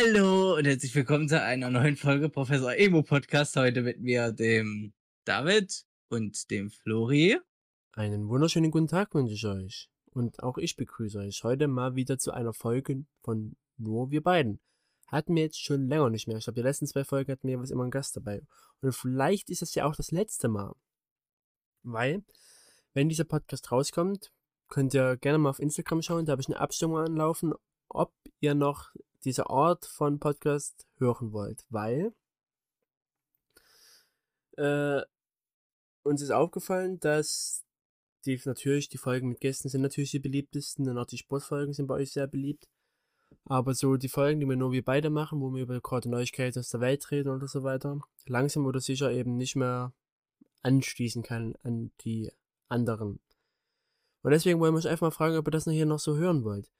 Hallo und herzlich willkommen zu einer neuen Folge Professor Emo Podcast. Heute mit mir, dem David und dem Flori. Einen wunderschönen guten Tag wünsche ich euch. Und auch ich begrüße euch heute mal wieder zu einer Folge von nur wir beiden. Hatten wir jetzt schon länger nicht mehr. Ich glaube, die letzten zwei Folgen hatten wir jeweils immer einen Gast dabei. Und vielleicht ist es ja auch das letzte Mal. Weil, wenn dieser Podcast rauskommt, könnt ihr gerne mal auf Instagram schauen. Da habe ich eine Abstimmung anlaufen, ob ihr noch diese Art von Podcast hören wollt, weil äh, uns ist aufgefallen, dass die natürlich die Folgen mit Gästen sind natürlich die beliebtesten und auch die Sportfolgen sind bei euch sehr beliebt. Aber so die Folgen, die wir nur wir beide machen, wo wir über gerade Neuigkeiten aus der Welt reden oder so weiter, langsam oder sicher eben nicht mehr anschließen kann an die anderen. Und deswegen wollen wir euch einfach mal fragen, ob ihr das noch hier noch so hören wollt.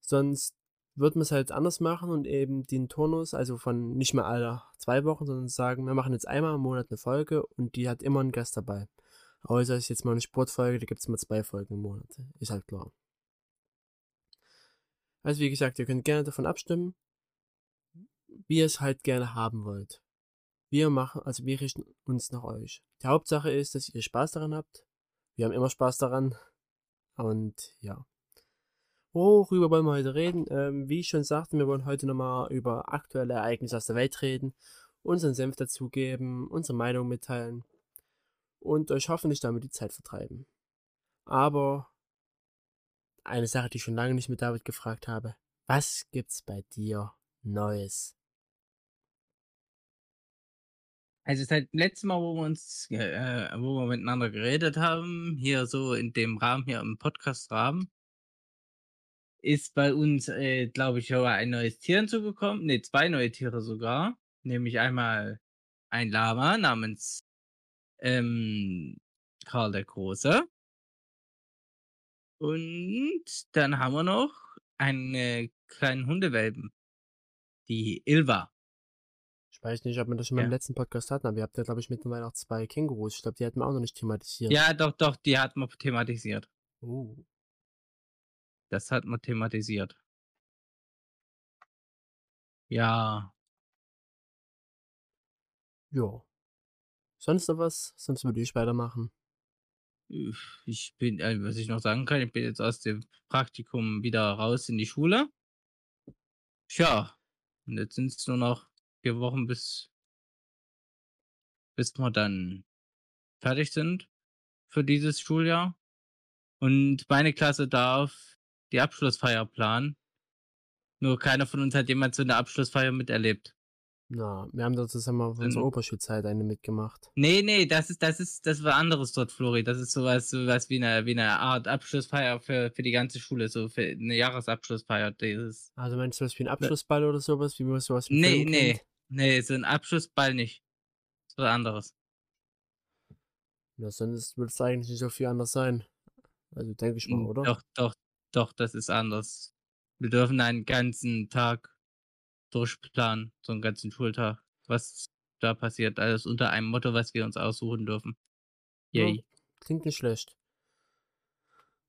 Sonst wird man es halt anders machen und eben den Turnus, also von nicht mehr alle zwei Wochen, sondern sagen, wir machen jetzt einmal im Monat eine Folge und die hat immer einen Gast dabei. Außer es ist jetzt mal eine Sportfolge, da gibt es mal zwei Folgen im Monat. Ist halt klar. Also wie gesagt, ihr könnt gerne davon abstimmen, wie ihr es halt gerne haben wollt. Wir machen, also wir richten uns nach euch. Die Hauptsache ist, dass ihr Spaß daran habt. Wir haben immer Spaß daran. Und ja. Worüber wollen wir heute reden? Ähm, wie ich schon sagte, wir wollen heute nochmal über aktuelle Ereignisse aus der Welt reden, unseren Senf dazugeben, unsere Meinung mitteilen und euch hoffentlich damit die Zeit vertreiben. Aber eine Sache, die ich schon lange nicht mit David gefragt habe. Was gibt's bei dir Neues? Also seit dem letzten Mal, wo wir uns, äh, wo wir miteinander geredet haben, hier so in dem Rahmen, hier im Podcast-Rahmen, ist bei uns, äh, glaube ich, schon ein neues Tier hinzugekommen. Ne, zwei neue Tiere sogar. Nämlich einmal ein Lama namens ähm, Karl der Große. Und dann haben wir noch einen kleinen Hundewelpen. Die Ilva. Ich weiß nicht, ob wir das schon ja. im letzten Podcast hatten, aber ihr habt ja, glaube ich, mittlerweile auch zwei Kängurus. Ich glaube, die hatten wir auch noch nicht thematisiert. Ja, doch, doch, die hatten wir thematisiert. Oh. Das hat man thematisiert. Ja. Ja. Sonst noch was? Sonst würde ich weitermachen. Ich bin, äh, was ich noch sagen kann, ich bin jetzt aus dem Praktikum wieder raus in die Schule. Tja, und jetzt sind es nur noch vier Wochen bis, bis wir dann fertig sind für dieses Schuljahr. Und meine Klasse darf die Abschlussfeier planen. Nur keiner von uns hat jemals so eine Abschlussfeier miterlebt. Na, wir haben da zusammen auf unserer Oberschulzeit eine mitgemacht. Nee, nee, das ist, das ist, das war anderes dort, Flori. Das ist sowas, sowas wie eine, wie eine Art Abschlussfeier für, für die ganze Schule, so für eine Jahresabschlussfeier. Dieses. Also meinst du was wie ein Abschlussball oder sowas, wie man sowas Nee, nee, nee, so ein Abschlussball nicht. So was anderes. Ja, sonst würde es eigentlich nicht so viel anders sein. Also denke ich mal, oder? Doch, doch, doch, das ist anders. Wir dürfen einen ganzen Tag durchplanen, so einen ganzen Schultag, was da passiert. Alles unter einem Motto, was wir uns aussuchen dürfen. Yay. Ja, klingt nicht schlecht.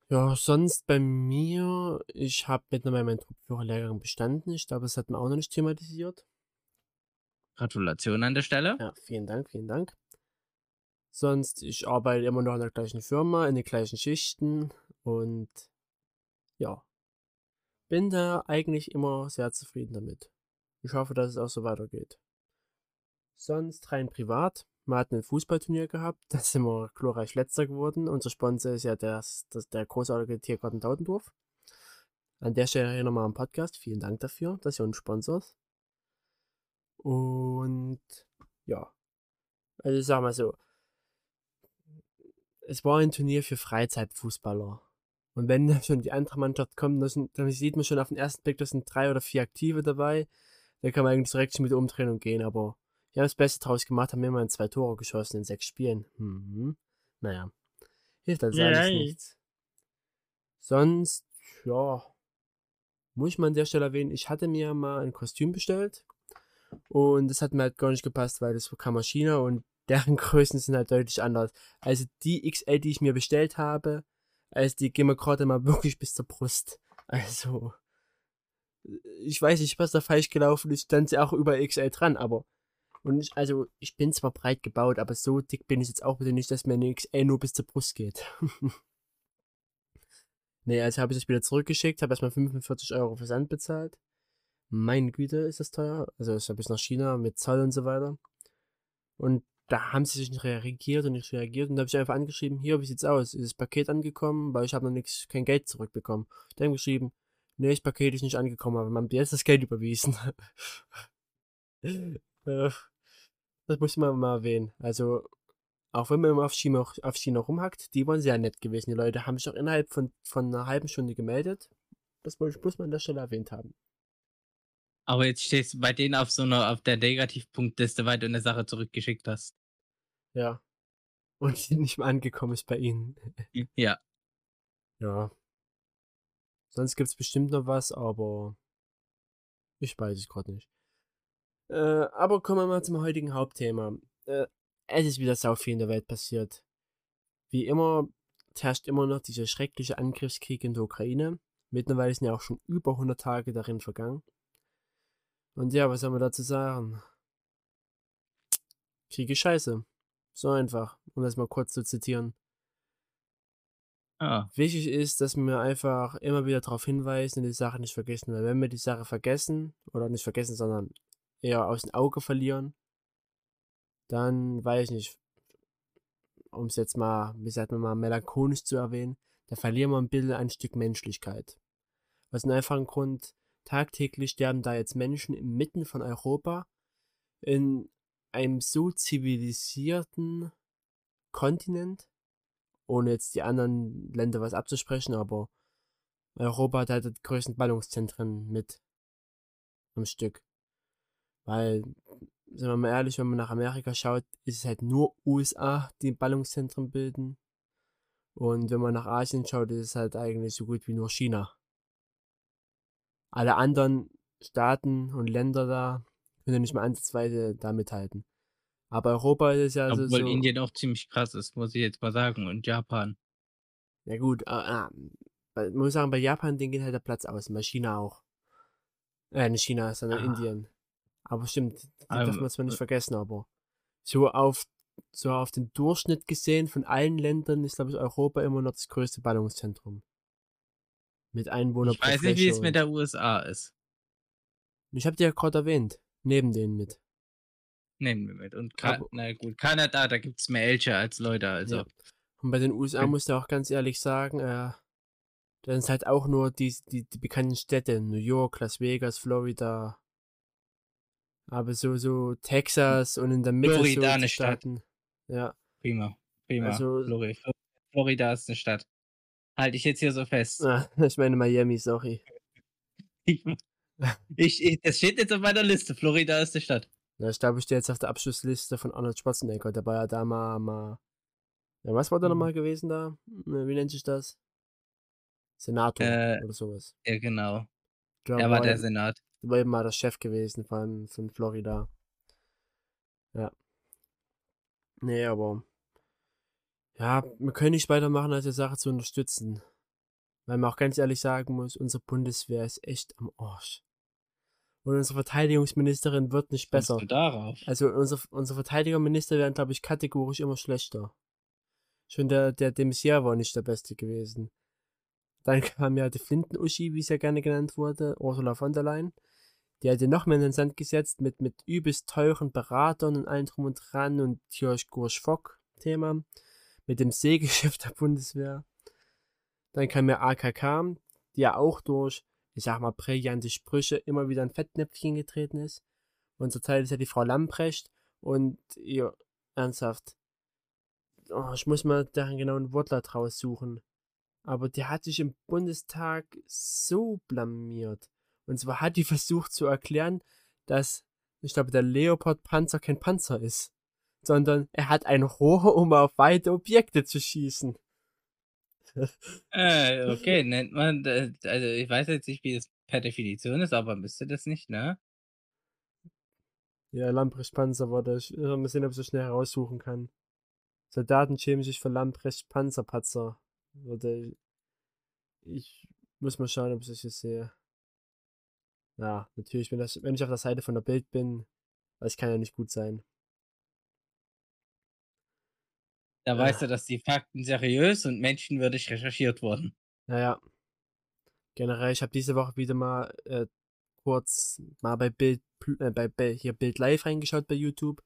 Ja, sonst bei mir, ich habe mittlerweile meinen Truppführerlehrgang bestanden. Ich glaube, das hat man auch noch nicht thematisiert. Gratulation an der Stelle. Ja, vielen Dank, vielen Dank. Sonst, ich arbeite immer noch in der gleichen Firma, in den gleichen Schichten und ja, bin da eigentlich immer sehr zufrieden damit. Ich hoffe, dass es auch so weitergeht. Sonst rein privat. Wir hatten ein Fußballturnier gehabt, da sind wir glorreich letzter geworden. Unser Sponsor ist ja das, der großartige Tiergarten Tautendorf. An der Stelle hier nochmal am Podcast. Vielen Dank dafür, dass ihr uns sponsort. Und ja, also ich sag mal so, es war ein Turnier für Freizeitfußballer. Und wenn schon die andere Mannschaft kommt, dann sieht man schon auf den ersten Blick, da sind drei oder vier Aktive dabei. Da kann man eigentlich direkt mit umdrehen und gehen, aber die haben das Beste draus gemacht, haben immerhin zwei Tore geschossen in sechs Spielen. Mhm. Naja, hilft also yeah. alles nichts. Sonst, ja, muss ich mal an der Stelle erwähnen, ich hatte mir mal ein Kostüm bestellt und das hat mir halt gar nicht gepasst, weil das kam aus China und deren Größen sind halt deutlich anders. Also die XL, die ich mir bestellt habe, also die gehen mir gerade mal wirklich bis zur Brust. Also, ich weiß nicht, was da falsch gelaufen ist, stand sie auch über XL dran, aber und ich, also ich bin zwar breit gebaut, aber so dick bin ich jetzt auch bitte nicht, dass mir eine XL nur bis zur Brust geht. nee, also habe ich das wieder zurückgeschickt, habe erstmal 45 Euro Versand bezahlt. Meine Güte, ist das teuer. Also ich habe bis nach China mit Zoll und so weiter. Und da haben sie sich nicht reagiert und nicht reagiert. Und da habe ich einfach angeschrieben, hier, wie sieht's aus? Ist das Paket angekommen? Weil ich habe noch nichts, kein Geld zurückbekommen. Die haben geschrieben, nee, das Paket ist nicht angekommen, aber man hat jetzt das Geld überwiesen. das muss man mal erwähnen. Also, auch wenn man immer auf China, auf China rumhackt, die waren sehr nett gewesen. Die Leute haben sich auch innerhalb von, von einer halben Stunde gemeldet. Das muss man an der Stelle erwähnt haben. Aber jetzt stehst du bei denen auf so einer, auf der Negativpunktliste, weil du eine Sache zurückgeschickt hast. Ja. Und die nicht mehr angekommen ist bei ihnen. Ja. Ja. Sonst gibt's bestimmt noch was, aber ich weiß es gerade nicht. Äh, aber kommen wir mal zum heutigen Hauptthema. Äh, es ist wieder sau viel in der Welt passiert. Wie immer herrscht immer noch dieser schreckliche Angriffskrieg in der Ukraine. Mittlerweile sind ja auch schon über 100 Tage darin vergangen. Und ja, was soll man dazu sagen? Krieg ist scheiße. So einfach, um das mal kurz zu zitieren. Ah. Wichtig ist, dass wir einfach immer wieder darauf hinweisen und die Sache nicht vergessen. Weil wenn wir die Sache vergessen, oder nicht vergessen, sondern eher aus dem Auge verlieren, dann weiß ich nicht, um es jetzt mal, wie sagt man mal, melancholisch zu erwähnen, da verlieren wir ein bisschen ein Stück Menschlichkeit. Was ein einfachen Grund, Tagtäglich sterben da jetzt Menschen inmitten von Europa in einem so zivilisierten Kontinent, ohne jetzt die anderen Länder was abzusprechen, aber Europa hat halt die größten Ballungszentren mit am Stück. Weil, sind wir mal ehrlich, wenn man nach Amerika schaut, ist es halt nur USA, die Ballungszentren bilden. Und wenn man nach Asien schaut, ist es halt eigentlich so gut wie nur China alle anderen Staaten und Länder da können nicht mal ansatzweise da mithalten. Aber Europa ist ja Obwohl so. Obwohl Indien auch ziemlich krass ist, muss ich jetzt mal sagen. Und Japan. Ja, gut. Äh, äh, muss sagen, bei Japan, den geht halt der Platz aus. Bei China auch. Äh, nicht China, sondern ah. Indien. Aber stimmt, die um, darf man zwar nicht äh vergessen, aber so auf, so auf den Durchschnitt gesehen von allen Ländern ist, glaube ich, Europa immer noch das größte Ballungszentrum. Mit Einwohner Ich weiß nicht, wie es mit der USA ist. Ich habe dir ja gerade erwähnt. Neben denen mit. Nehmen wir mit. Und Ka na gut, Kanada, da gibt es mehr Elche als Leute, also. Ja. Und bei den USA hm. muss ich auch ganz ehrlich sagen, äh, da sind halt auch nur die, die, die bekannten Städte. New York, Las Vegas, Florida. Aber so, so Texas und in der Mitte Florida so eine Stadt. Ja. Prima. Prima. Also, Florida ist eine Stadt. Halte ich jetzt hier so fest. Ah, ich meine Miami, sorry. Ich, ich, ich, das steht jetzt auf meiner Liste. Florida ist die Stadt. Ja, ich glaube, ich stehe jetzt auf der Abschlussliste von Arnold Schwarzenegger. Der war ja da mal, mal ja, was war da nochmal hm. gewesen da? Wie nennt sich das? Senator äh, oder sowas. Ja, genau. Der war, war der Senat. Der war eben mal der Chef gewesen von, von Florida. Ja. Nee, aber ja, wir können nicht weitermachen, als die Sache zu unterstützen. Weil man auch ganz ehrlich sagen muss, unsere Bundeswehr ist echt am Arsch. Und unsere Verteidigungsministerin wird nicht besser. darauf? Also unsere, unsere Verteidigungsminister werden, glaube ich, kategorisch immer schlechter. Schon der, der de war nicht der Beste gewesen. Dann kam ja die Flinten-Uschi, wie es ja gerne genannt wurde, Ursula von der Leyen. Die hat ja noch mehr in den Sand gesetzt mit, mit übelst teuren Beratern und allem drum und dran und Kirch Gursch Fock Thema mit dem Segelschiff der Bundeswehr. Dann kam ja AKK, die ja auch durch, ich sag mal, brillante Sprüche immer wieder ein Fettnäpfchen getreten ist. Und zurzeit ist ja die Frau Lamprecht und ihr, ernsthaft, oh, ich muss mal deren genauen Wortlaut raussuchen. Aber die hat sich im Bundestag so blamiert. Und zwar hat die versucht zu erklären, dass, ich glaube, der Leopard-Panzer kein Panzer ist sondern er hat ein Rohr, um auf weite Objekte zu schießen. äh, okay, nennt man, also ich weiß jetzt nicht, wie das per Definition ist, aber müsste das nicht, ne? Ja, Lamprecht Panzer war das. Mal sehen, ob ich so schnell heraussuchen kann. Soldaten schämen sich für Lamprecht Panzerpatzer. Oder ich muss mal schauen, ob ich das hier sehe. Ja, natürlich, wenn, das, wenn ich auf der Seite von der Bild bin, das kann ja nicht gut sein. Da Äh. weißt du, dass die Fakten seriös und menschenwürdig recherchiert wurden. Naja. Generell, ich habe diese Woche wieder mal äh, kurz mal bei Bild, äh, bei, hier Bild Live reingeschaut bei YouTube,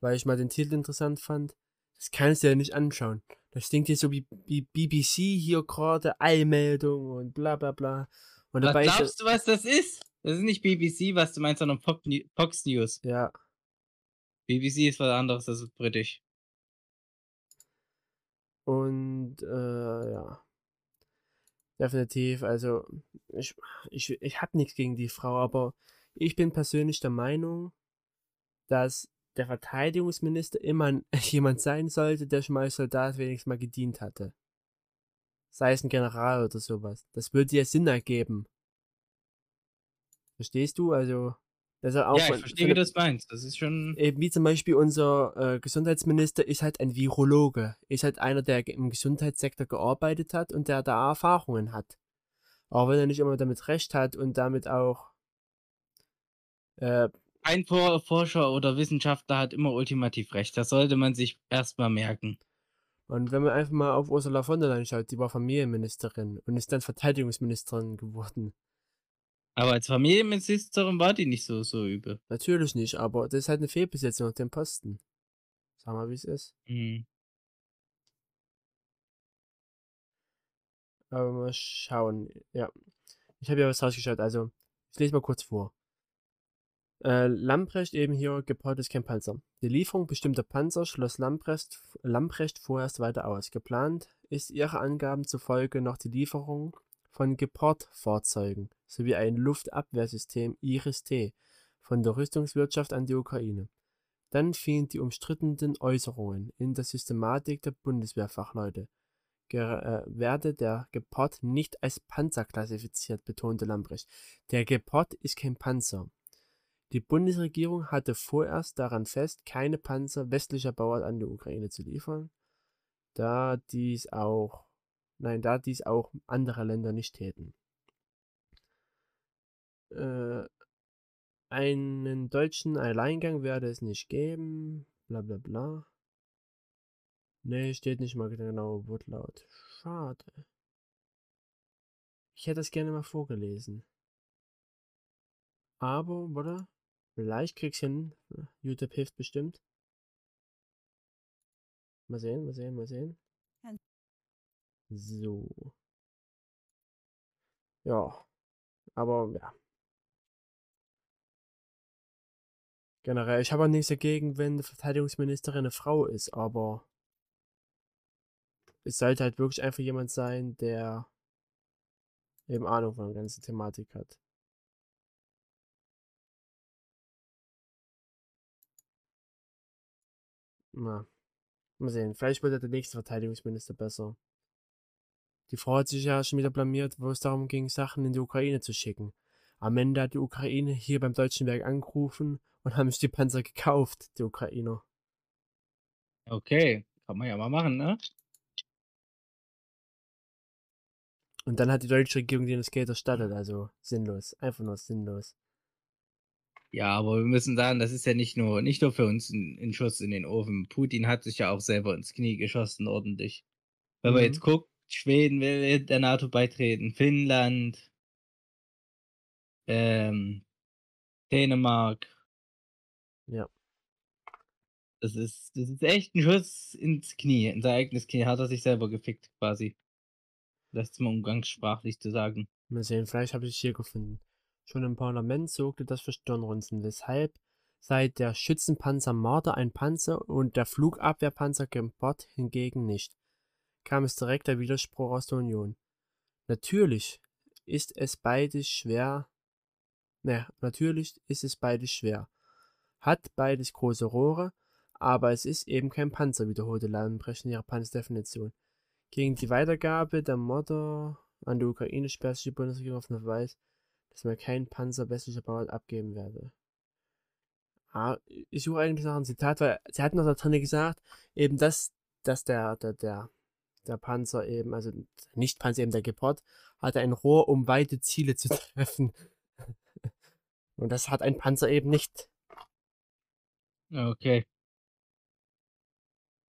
weil ich mal den Titel interessant fand. Das kannst du ja nicht anschauen. Das klingt hier so wie, wie BBC hier gerade, Eilmeldung und bla bla bla. Und Was dabei glaubst du, was das ist? Das ist nicht BBC, was du meinst, sondern Pop Fox News. ja, BBC ist was anderes, das ist britisch. Und äh, ja. Definitiv, also ich, ich, ich habe nichts gegen die Frau, aber ich bin persönlich der Meinung, dass der Verteidigungsminister immer jemand sein sollte, der schon mal als Soldat wenigstens mal gedient hatte. Sei es ein General oder sowas. Das würde ja Sinn ergeben. Verstehst du? Also, das ist auch ja, ich verstehe, wie du es meinst. Das ist schon. eben wie zum Beispiel unser äh, Gesundheitsminister ist halt ein Virologe, ist halt einer, der im Gesundheitssektor gearbeitet hat und der da Erfahrungen hat. Auch wenn er nicht immer damit recht hat und damit auch äh, Ein For Forscher oder Wissenschaftler hat immer ultimativ recht. Das sollte man sich erstmal merken. und wenn man einfach mal auf Ursula von der Leyen schaut, die war Familienministerin und ist dann Verteidigungsministerin geworden. Aber als Familienministerin war die nicht so, so übel. Natürlich nicht, aber das ist halt eine Fehlbesetzung auf dem Posten. Sag mal, wie es ist. Mhm. Aber mal schauen. Ja. Ich habe ja was rausgeschaut, also ich lese mal kurz vor. Äh, Lamprecht eben hier, ist kein Panzer. Die Lieferung bestimmter Panzer schloss Lamprecht, Lamprecht vorerst weiter aus. Geplant ist ihrer Angaben zufolge noch die Lieferung von Gepard-Fahrzeugen sowie ein Luftabwehrsystem Iris-T von der Rüstungswirtschaft an die Ukraine. Dann fielen die umstrittenen Äußerungen in der Systematik der Bundeswehrfachleute äh, werde der Gepard nicht als Panzer klassifiziert, betonte Lambrecht. Der Gepard ist kein Panzer. Die Bundesregierung hatte vorerst daran fest, keine Panzer westlicher Bauart an die Ukraine zu liefern, da dies auch, nein, da dies auch andere Länder nicht täten. Äh, einen deutschen Alleingang werde es nicht geben, bla bla bla. Nee, steht nicht mal der genaue Wortlaut. Schade. Ich hätte das gerne mal vorgelesen. Aber, warte. Vielleicht krieg's hin. YouTube hilft bestimmt. Mal sehen, mal sehen, mal sehen. So. Ja. Aber, ja. Generell, ich habe auch nichts dagegen, wenn die Verteidigungsministerin eine Frau ist, aber es sollte halt wirklich einfach jemand sein, der eben Ahnung von der ganzen Thematik hat. Na, mal sehen. Vielleicht wird der nächste Verteidigungsminister besser. Die Frau hat sich ja schon wieder blamiert, wo es darum ging, Sachen in die Ukraine zu schicken. Am Ende hat die Ukraine hier beim Deutschen Werk angerufen und haben sich die Panzer gekauft, die Ukrainer. Okay, kann man ja mal machen, ne? Und dann hat die deutsche Regierung denen das Geld erstattet, also sinnlos. Einfach nur sinnlos. Ja, aber wir müssen sagen, das ist ja nicht nur, nicht nur für uns ein, ein Schuss in den Ofen. Putin hat sich ja auch selber ins Knie geschossen, ordentlich. Wenn man Mhm. jetzt guckt, Schweden will der NATO beitreten, Finnland, ähm, Dänemark. Ja. Das ist, das ist echt ein Schuss ins Knie, in sein eigenes Knie. Hat er sich selber gefickt, quasi. Das ist mal umgangssprachlich zu sagen. Mal sehen, vielleicht habe ich es hier gefunden. Schon im Parlament sorgte das für Stirnrunzeln, weshalb sei der Schützenpanzer Marder ein Panzer und der Flugabwehrpanzer Gepard hingegen nicht. Kam es direkt der Widerspruch aus der Union. Natürlich ist es beides schwer. Ne, natürlich ist es beides schwer. Hat beides große Rohre, aber es ist eben kein Panzer, wiederholte Lambrecht in ihrer Panzerdefinition. Gegen die Weitergabe der Mörder an die Ukraine sperrt sich die Bundesregierung auf den Verweis, dass man keinen Panzer westlicher Bauart abgeben werde. Ah, ich suche eigentlich nach einem Zitat, weil sie hat noch da drin gesagt, eben dass, dass der, der, der, der Panzer eben, also nicht Panzer, eben der Gepard, hatte ein Rohr, um weite Ziele zu treffen. Und das hat ein Panzer eben nicht. Okay.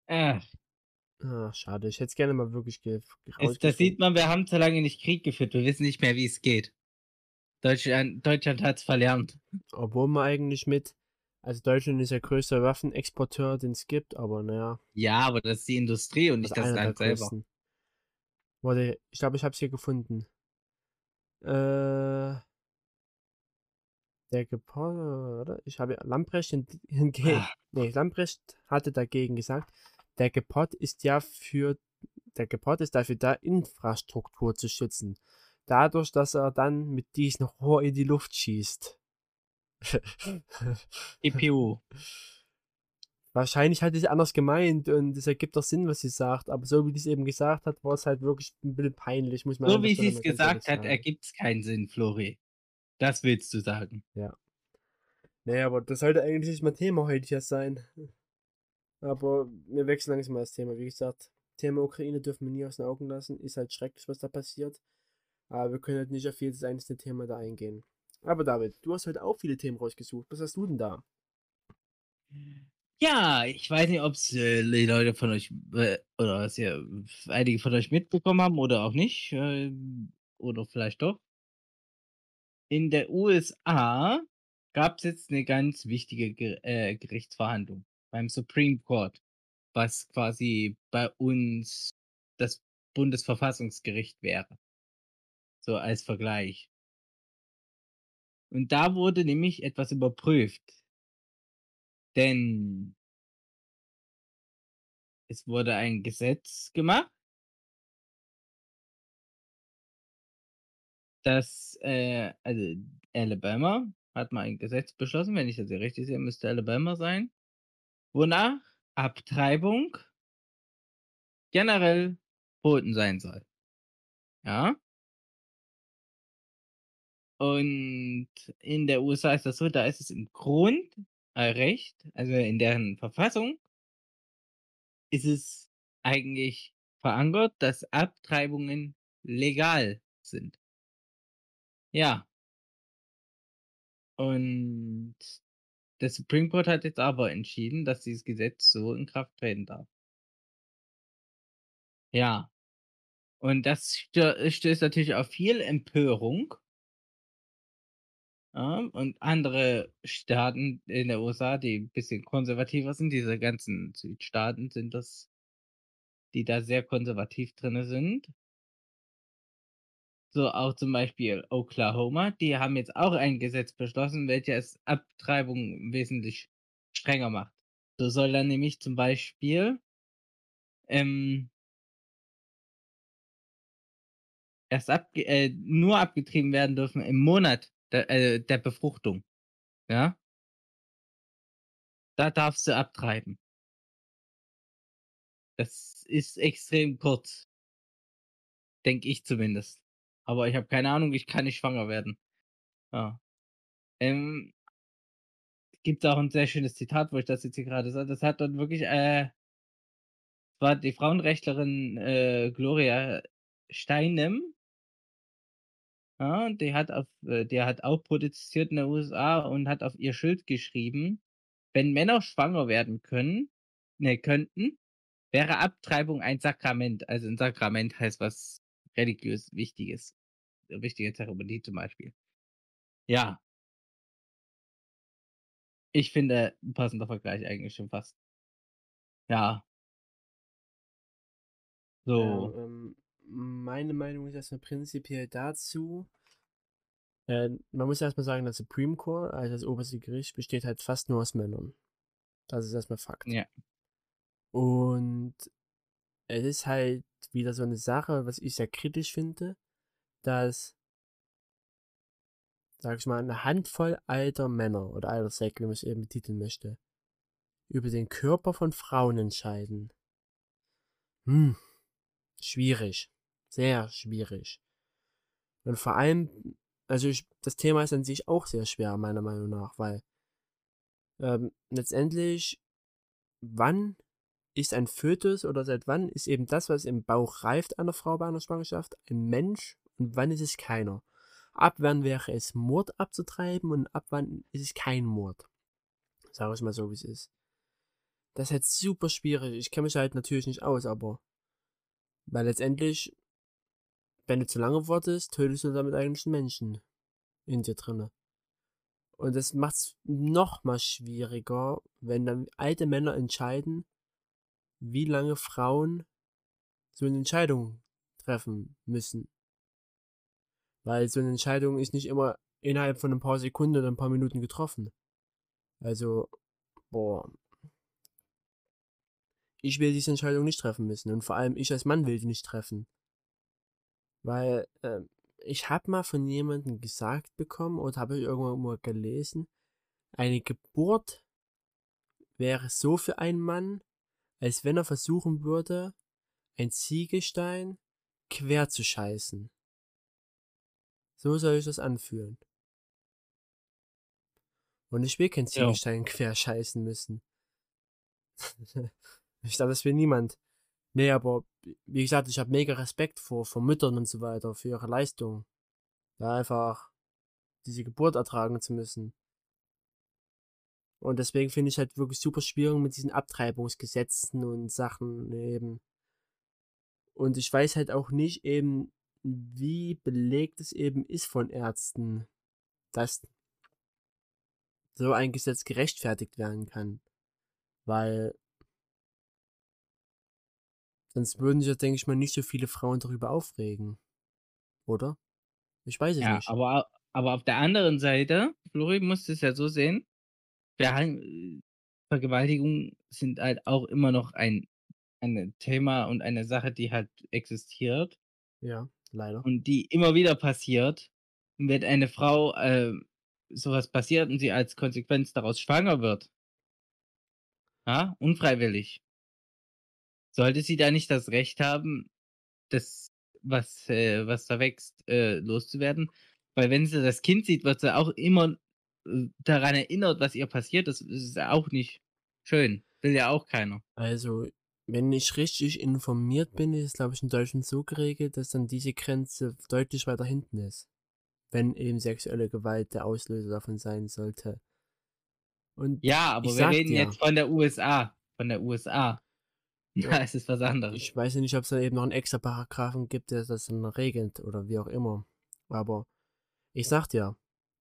Äh, Ah, schade. Ich hätte es gerne mal wirklich ge es, da rausgefunden. sieht man, wir haben zu lange nicht Krieg geführt. Wir wissen nicht mehr, wie es geht. Deutschland, Deutschland hat es verlernt. Obwohl man eigentlich mit, also Deutschland ist der größte Waffenexporteur, den es gibt, aber naja, Ja, aber das ist die Industrie und nicht ist das Land selber. größten. Warte, ich glaube, ich habe es hier gefunden. Äh, der oder? Ich habe Lamprecht hing- hingegen, Ah. nee, Lamprecht hatte dagegen gesagt, der Gepard ist ja für, der Gepard ist dafür da, Infrastruktur zu schützen. Dadurch, dass er dann mit diesen Rohr in die Luft schießt. EPU. Wahrscheinlich hat es anders gemeint und es ergibt doch Sinn, was sie sagt, aber so wie die es eben gesagt hat, war es halt wirklich ein bisschen peinlich, muss man So wie sie es gesagt hat, ergibt es keinen Sinn, Flori. Das willst du sagen. Nee, aber das sollte eigentlich nicht mein Thema heute hier sein. Aber wir wechseln langsam mal das Thema. Wie gesagt, Thema Ukraine dürfen wir nie aus den Augen lassen. Ist halt schrecklich, was da passiert. Aber wir können halt nicht auf jedes einzelne Thema da eingehen. Aber David, du hast heute auch viele Themen rausgesucht. Was hast du denn da? Ja, ich weiß nicht, ob es äh, die Leute von euch äh, oder was ja einige von euch mitbekommen haben oder auch nicht. Äh, oder vielleicht doch. In der USA gab es jetzt eine ganz wichtige Ge äh, Gerichtsverhandlung beim Supreme Court, was quasi bei uns das Bundesverfassungsgericht wäre. So als Vergleich. Und da wurde nämlich etwas überprüft. Denn es wurde ein Gesetz gemacht, dass, äh, also Alabama hat mal ein Gesetz beschlossen, wenn ich das hier richtig sehe, müsste Alabama sein, wonach Abtreibung generell verboten sein soll. Ja? Und in der USA ist das so, da ist es im Grundrecht, also in deren Verfassung, ist es eigentlich verankert, dass Abtreibungen legal sind. Ja. Und der Supreme Court hat jetzt aber entschieden, dass dieses Gesetz so in Kraft treten darf. Ja. Und das stö stößt natürlich auf viel Empörung. Ja, und andere Staaten in der USA, die 'n bisschen konservativer sind, diese ganzen Südstaaten sind das die da sehr konservativ drinne sind. So auch zum Beispiel Oklahoma, die haben jetzt auch ein Gesetz beschlossen, welches Abtreibung wesentlich strenger macht. So soll dann nämlich zum Beispiel ähm erst abge äh, nur abgetrieben werden dürfen im Monat der äh, der Befruchtung, ja? Da darfst du abtreiben. Das ist extrem kurz. Denke ich zumindest. Aber ich habe keine Ahnung, ich kann nicht schwanger werden. Ja. Ähm gibt's auch 'n sehr schönes Zitat, wo ich das jetzt hier grade sage. Das hat dort wirklich, äh war die Frauenrechtlerin, äh, Gloria Steinem ja, die hat auf äh, die hat auch protestiert in der USA und hat auf ihr Schild geschrieben: „Wenn Männer schwanger werden können ne, könnten, wäre Abtreibung ein Sakrament.“ Also 'n Sakrament heißt was religiös Wichtiges. 'Ne wichtige Zeremonie zum Beispiel. Ja. Ich finde, 'n passender Vergleich eigentlich schon fast. Ja. Ja, So. ähm, meine Meinung ist erst mal prinzipiell dazu äh, man muss erst mal sagen, der Supreme Court, also das oberste Gericht, besteht halt fast nur aus Männern. Das ist erst mal Fakt. Ja. Und es ist halt wieder so 'ne Sache, was ich sehr kritisch finde, dass sage ich mal, 'ne Handvoll alter Männer oder alter Säcke, wie man's eben betiteln möchte, über den Körper von Frauen entscheiden. Hm, schwierig. Sehr schwierig. Und vor allem also ich das Thema ist an sich auch sehr schwer, meiner Meinung nach, weil ähm, letztendlich, wann ist ein Fötus oder seit wann ist eben das, was im Bauch reift einer Frau bei einer Schwangerschaft, ein Mensch und wann ist es keiner? ab wann wäre es Mord abzutreiben und ab wann ist es kein Mord. Wir es mal so, wie es ist. Das ist halt super schwierig. Ich kenne mich halt natürlich nicht aus, aber weil letztendlich, wenn du zu lange wartest, tötest du damit eigentlich Menschen in dir drinne. Und das macht es noch mal schwieriger, wenn dann alte Männer entscheiden, wie lange Frauen so eine Entscheidung treffen müssen. Weil so eine Entscheidung ist nicht immer innerhalb von ein paar Sekunden oder ein paar Minuten getroffen. Also, boah. Ich will diese Entscheidung nicht treffen müssen. Und vor allem ich als Mann will die nicht treffen. Weil, äh, ich habe mal von jemandem gesagt bekommen oder habe ich irgendwann mal gelesen, eine Geburt wäre so für einen Mann, als wenn er versuchen würde, ein Ziegelstein quer zu scheißen. So soll ich das anfühlen. Und ich will kein Ziegelstein ja. quer scheißen müssen. ich glaube, das will niemand. Nee, aber wie gesagt, ich habe mega Respekt vor, vor Müttern und so weiter, für ihre Leistung. Da einfach diese Geburt ertragen zu müssen. Und deswegen finde ich halt wirklich super schwierig mit diesen Abtreibungsgesetzen und Sachen eben. Und ich weiß halt auch nicht eben, wie belegt es eben ist von Ärzten, dass so ein Gesetz gerechtfertigt werden kann. Weil sonst würden sich, denke ich mal, nicht so viele Frauen darüber aufregen. Oder? Ich weiß es ja, nicht. Aber, aber auf der anderen Seite, Flori muss es ja so sehen, Vergewaltigungen sind halt auch immer noch ein, ein Thema und eine Sache, die halt existiert. Ja, leider. Und die immer wieder passiert. Und wenn eine Frau äh, sowas passiert und sie als Konsequenz daraus schwanger wird, ja, unfreiwillig, sollte sie da nicht das Recht haben, das, was, äh, was da wächst, äh, loszuwerden? Weil wenn sie das Kind sieht, wird sie auch immer äh, daran erinnert, was ihr passiert ist, ist ja auch nicht schön. Will ja auch keiner. Also, wenn ich richtig informiert bin, ist es, glaube ich, in Deutschland so geregelt, dass dann diese Grenze deutlich weiter hinten ist. Wenn eben sexuelle Gewalt der Auslöser davon sein sollte. Und ja, aber wir reden ja, jetzt von der USA. Von der USA. Ja, es ist was anderes. Ich weiß nicht, ob es da eben noch einen extra Paragraphen gibt, der das dann regelt oder wie auch immer. Aber ich sag dir,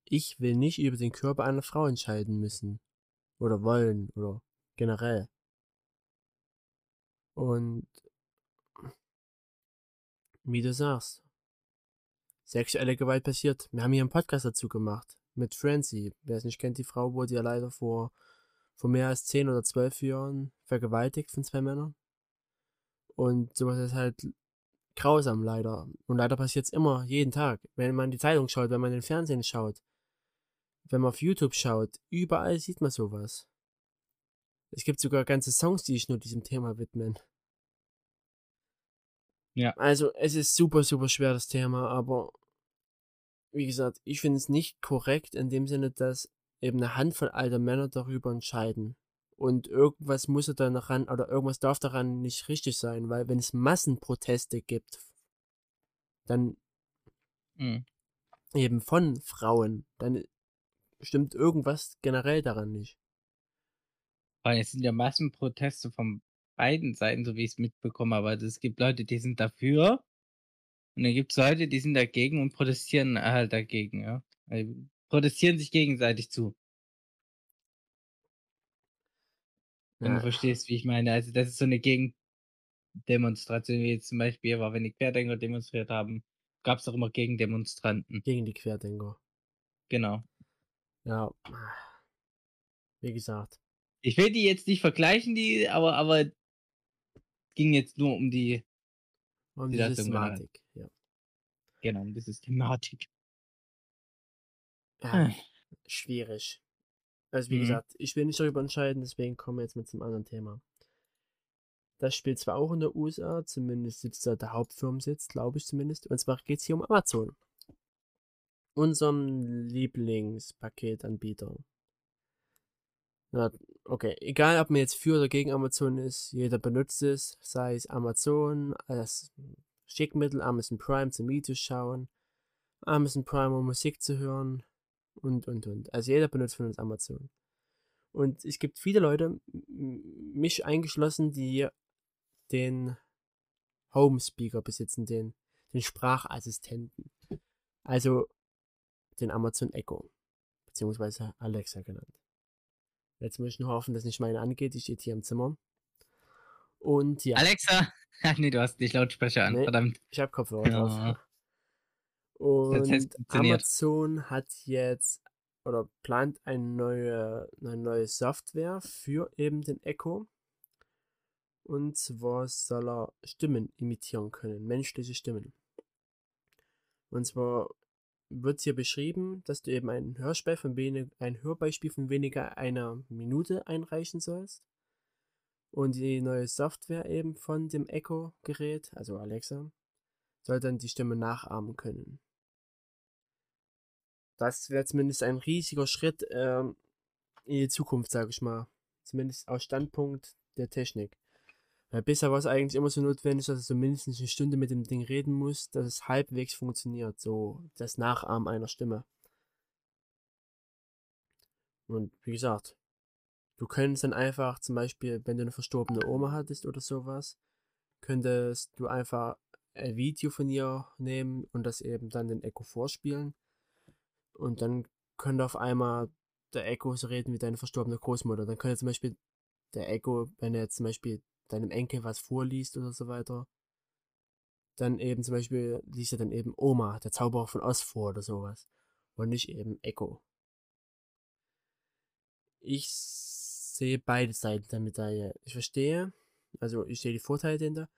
ich will nicht über den Körper einer Frau entscheiden müssen. Oder wollen. Oder generell. Und wie du sagst, sexuelle Gewalt passiert. Wir haben hier einen Podcast dazu gemacht. Mit Francie. Wer es nicht kennt, die Frau wurde ja leider vor, vor mehr als 10 oder 12 Jahren vergewaltigt von zwei Männern. Und sowas ist halt grausam leider. Und leider passiert es immer, jeden Tag. Wenn man die Zeitung schaut, wenn man den Fernsehen schaut, wenn man auf YouTube schaut, überall sieht man sowas. Es gibt sogar ganze Songs, die sich nur diesem Thema widmen. Ja. Also, es ist super, super schwer, das Thema, aber wie gesagt, ich finde es nicht korrekt in dem Sinne, dass eben eine Handvoll alter Männer darüber entscheiden. Und irgendwas muss er daran, oder irgendwas darf daran nicht richtig sein, weil wenn es Massenproteste gibt, dann mhm. eben von Frauen, dann stimmt irgendwas generell daran nicht. Weil es sind ja Massenproteste von beiden Seiten, so wie ich es mitbekomme, aber es gibt Leute, die sind dafür und dann gibt es Leute, die sind dagegen und protestieren halt dagegen, ja. Also protestieren sich gegenseitig zu. Wenn ja. du verstehst, wie ich meine. Also das ist so eine Gegendemonstration, wie jetzt zum Beispiel war, wenn die Querdenker demonstriert haben, gab es auch immer Gegendemonstranten. Gegen die Querdenker. Genau. Ja. Wie gesagt. Ich will die jetzt nicht vergleichen, die, aber, aber ging jetzt nur um die um die, die Systematik, ja. Genau, um die Systematik. Ja, hm. schwierig. Also wie mhm. gesagt, ich will nicht darüber entscheiden, deswegen kommen wir jetzt mit zum anderen Thema. Das spielt zwar auch in der USA, zumindest sitzt da der Hauptfirmensitz, glaube ich zumindest. Und zwar geht es hier um Amazon unserem Lieblingspaketanbieter. Ja, okay, egal ob man jetzt für oder gegen Amazon ist, jeder benutzt es, sei es Amazon als Schickmittel, Amazon Prime zum Videos schauen, Amazon Prime, um Musik zu hören und, und, und. Also jeder benutzt von uns Amazon. Und es gibt viele Leute, mich eingeschlossen, die den Home Speaker besitzen, den, den Sprachassistenten. Also den Amazon Echo, beziehungsweise Alexa genannt. Jetzt muss ich nur hoffen, dass nicht meine angeht, die steht hier im Zimmer. Und ja. Alexa! Nee, du hast nicht Lautsprecher an, nee, verdammt. Ich habe Kopfhörer ja. drauf. Und Amazon hat jetzt oder plant eine neue, eine neue Software für eben den Echo. Und zwar soll er Stimmen imitieren können, menschliche Stimmen. Und zwar wird hier beschrieben, dass du eben ein Hörspiel von wenig, ein Hörbeispiel von weniger einer Minute einreichen sollst. Und die neue Software eben von dem Echo-Gerät, also Alexa, soll dann die Stimme nachahmen können. Das wäre zumindest ein riesiger Schritt ähm, in die Zukunft, sage ich mal. Zumindest aus Standpunkt der Technik. Weil bisher war es eigentlich immer so notwendig, dass du mindestens eine Stunde mit dem Ding reden musst, dass es halbwegs funktioniert, so das Nachahmen einer Stimme. Und wie gesagt, du könntest dann einfach zum Beispiel, wenn du eine verstorbene Oma hattest oder sowas, könntest du einfach ein Video von ihr nehmen und das eben dann den Echo vorspielen. Und dann könnte auf einmal der Echo so reden wie deine verstorbene Großmutter. Dann könnte zum Beispiel der Echo, wenn er jetzt zum Beispiel deinem Enkel was vorliest oder so weiter. Dann eben zum Beispiel liest er dann eben Oma, der Zauberer von Oz vor oder sowas. Und nicht eben Echo. Ich sehe beide Seiten der Medaille. Ich verstehe, also ich sehe die Vorteile dahinter,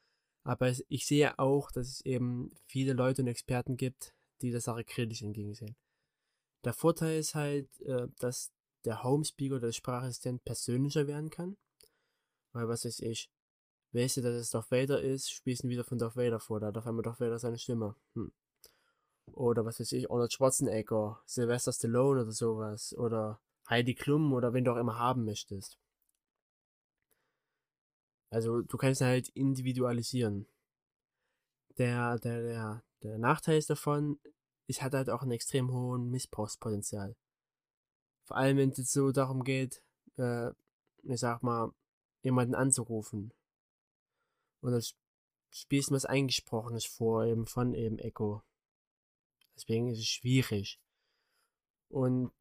aber ich sehe auch, dass es eben viele Leute und Experten gibt, die der Sache kritisch entgegensehen. Der Vorteil ist halt, äh, dass der Homespeaker oder der Sprachassistent persönlicher werden kann. Weil was weiß ich, weißt du, dass es Darth Vader ist, spielst du wieder von Darth Vader vor, da hat auf einmal Darth Vader seine Stimme. Hm. Oder was weiß ich, Arnold Schwarzenegger, Sylvester Stallone oder sowas. Oder Heidi Klum oder wen du auch immer haben möchtest. Also du kannst halt individualisieren. Der, der, der, der Nachteil ist davon, es hat halt auch einen extrem hohen Missbrauchspotenzial. Vor allem wenn es so darum geht, äh, ich sag mal, jemanden anzurufen und dann spielst du was Eingesprochenes vor, eben von eben Echo. Deswegen ist es schwierig. Und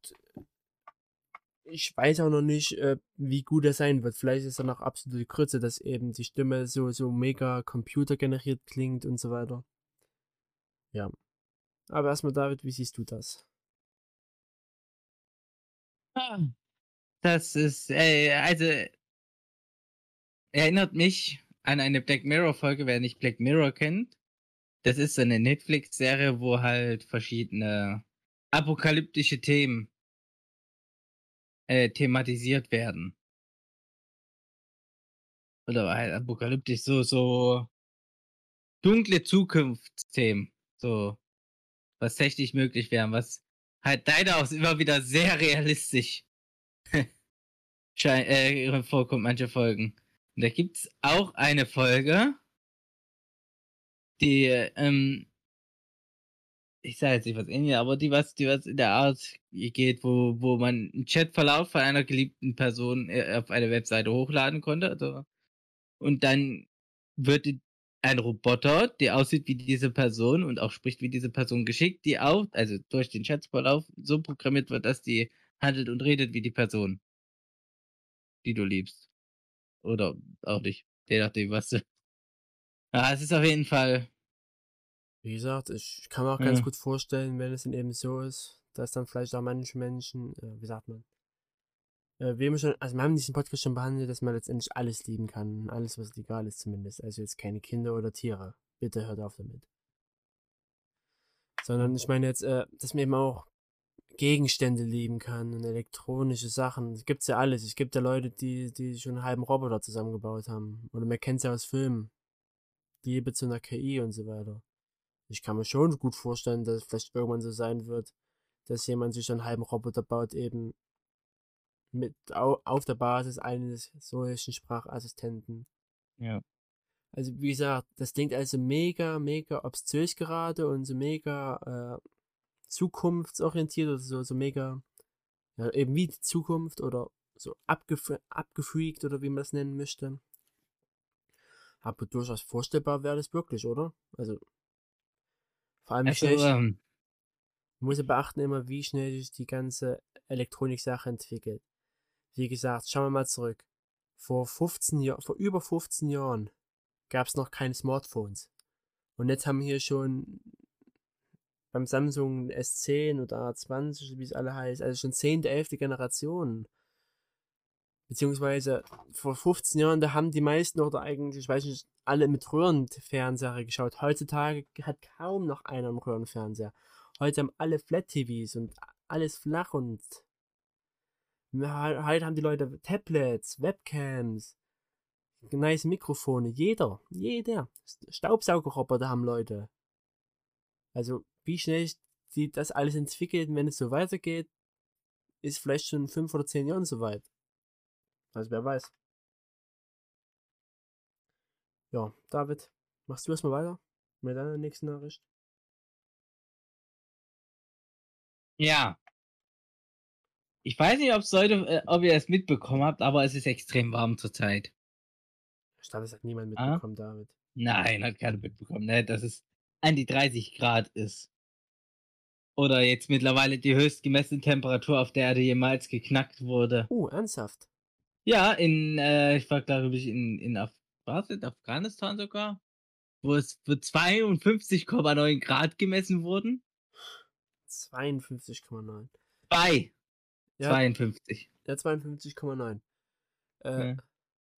ich weiß auch noch nicht, äh, wie gut er sein wird. Vielleicht ist er noch absolute Krütze, dass eben die Stimme so, so mega computergeneriert klingt und so weiter. Ja. Aber erstmal, David, wie siehst du das? Ah, das ist, äh, also, erinnert mich an eine Black Mirror-Folge, wer nicht Black Mirror kennt. Das ist so eine Netflix-Serie, wo halt verschiedene apokalyptische Themen äh, thematisiert werden. Oder halt apokalyptisch, so, so dunkle Zukunftsthemen. So, was technisch möglich wäre, was halt leider auch immer wieder sehr realistisch äh, vorkommt, manche Folgen. Und da gibt's auch eine Folge, die, ähm, ich sage jetzt nicht was ähnliches, aber die was, die was in der Art geht, wo, wo man einen Chatverlauf von einer geliebten Person äh, auf eine Webseite hochladen konnte. Also, und dann wird ein Roboter, der aussieht wie diese Person und auch spricht wie diese Person geschickt, die auch, also durch den Chatverlauf so programmiert wird, dass die handelt und redet wie die Person, die du liebst. Oder auch nicht. Je nachdem, was du. Ja, es ist auf jeden Fall. Wie gesagt, ich kann mir auch ja. ganz gut vorstellen, wenn es dann eben so ist, dass dann vielleicht auch manche Menschen, äh, wie sagt man, äh, wir haben schon, also wir haben diesen Podcast schon behandelt, dass man letztendlich alles lieben kann. Alles, was legal ist zumindest. Also jetzt keine Kinder oder Tiere. Bitte hört auf damit. Sondern ich meine jetzt, äh, dass man eben auch Gegenstände lieben kann und elektronische Sachen. Es gibt's ja alles. Es gibt ja Leute, die, die schon einen halben Roboter zusammengebaut haben. Oder man kennt es ja aus Filmen. Liebe zu einer KI und so weiter. Ich kann mir schon gut vorstellen, dass es vielleicht irgendwann so sein wird, dass jemand sich einen halben Roboter baut, eben mit auf der Basis eines solchen Sprachassistenten. Ja. Also wie gesagt, das klingt also mega, mega obszös gerade und so mega äh, zukunftsorientiert oder so, so mega, ja, eben wie die Zukunft oder so abgef abgefreakt oder wie man das nennen möchte. Aber durchaus vorstellbar wäre das wirklich, oder? Also, vor allem, Also, schnell, ähm, muss ja beachten immer, wie schnell sich die ganze Elektronik-Sache entwickelt. Wie gesagt, schauen wir mal zurück. Vor 15 Jahren, vor über 15 Jahren gab es noch keine Smartphones. Und jetzt haben wir hier schon beim Samsung S10 oder A20, wie es alle heißt, also schon 10., 11. Generation. Beziehungsweise vor 15 Jahren, da haben die meisten oder eigentlich, ich weiß nicht, alle mit Röhrenfernseher geschaut. Heutzutage hat kaum noch einer einen Röhrenfernseher. Heute haben alle Flat-TVs und alles flach und heute haben die Leute Tablets, Webcams, nice Mikrofone. Jeder, jeder. Staubsaugerroboter haben Leute. Also, wie schnell sich das alles entwickelt, wenn es so weitergeht, ist vielleicht schon in fünf oder zehn Jahren soweit. Also, wer weiß. Ja, David, machst du erstmal weiter mit deiner nächsten Nachricht? ja. Ich weiß nicht, ob's heute, äh, ob ihr es mitbekommen habt, aber es ist extrem warm zurzeit. Ich glaube, das hat niemand Ah? mitbekommen, David. Nein, hat keiner mitbekommen, ne, dass es an die 30 Grad ist. Oder jetzt mittlerweile die höchst gemessene Temperatur auf der Erde jemals geknackt wurde. Uh, ernsthaft? Ja, in, äh, ich war glaube ich in, in Af was, in Afghanistan sogar, wo es für 52,9 Grad gemessen wurden. 52,9. Bei Ja, 52. ja 52,9. Äh, Ja.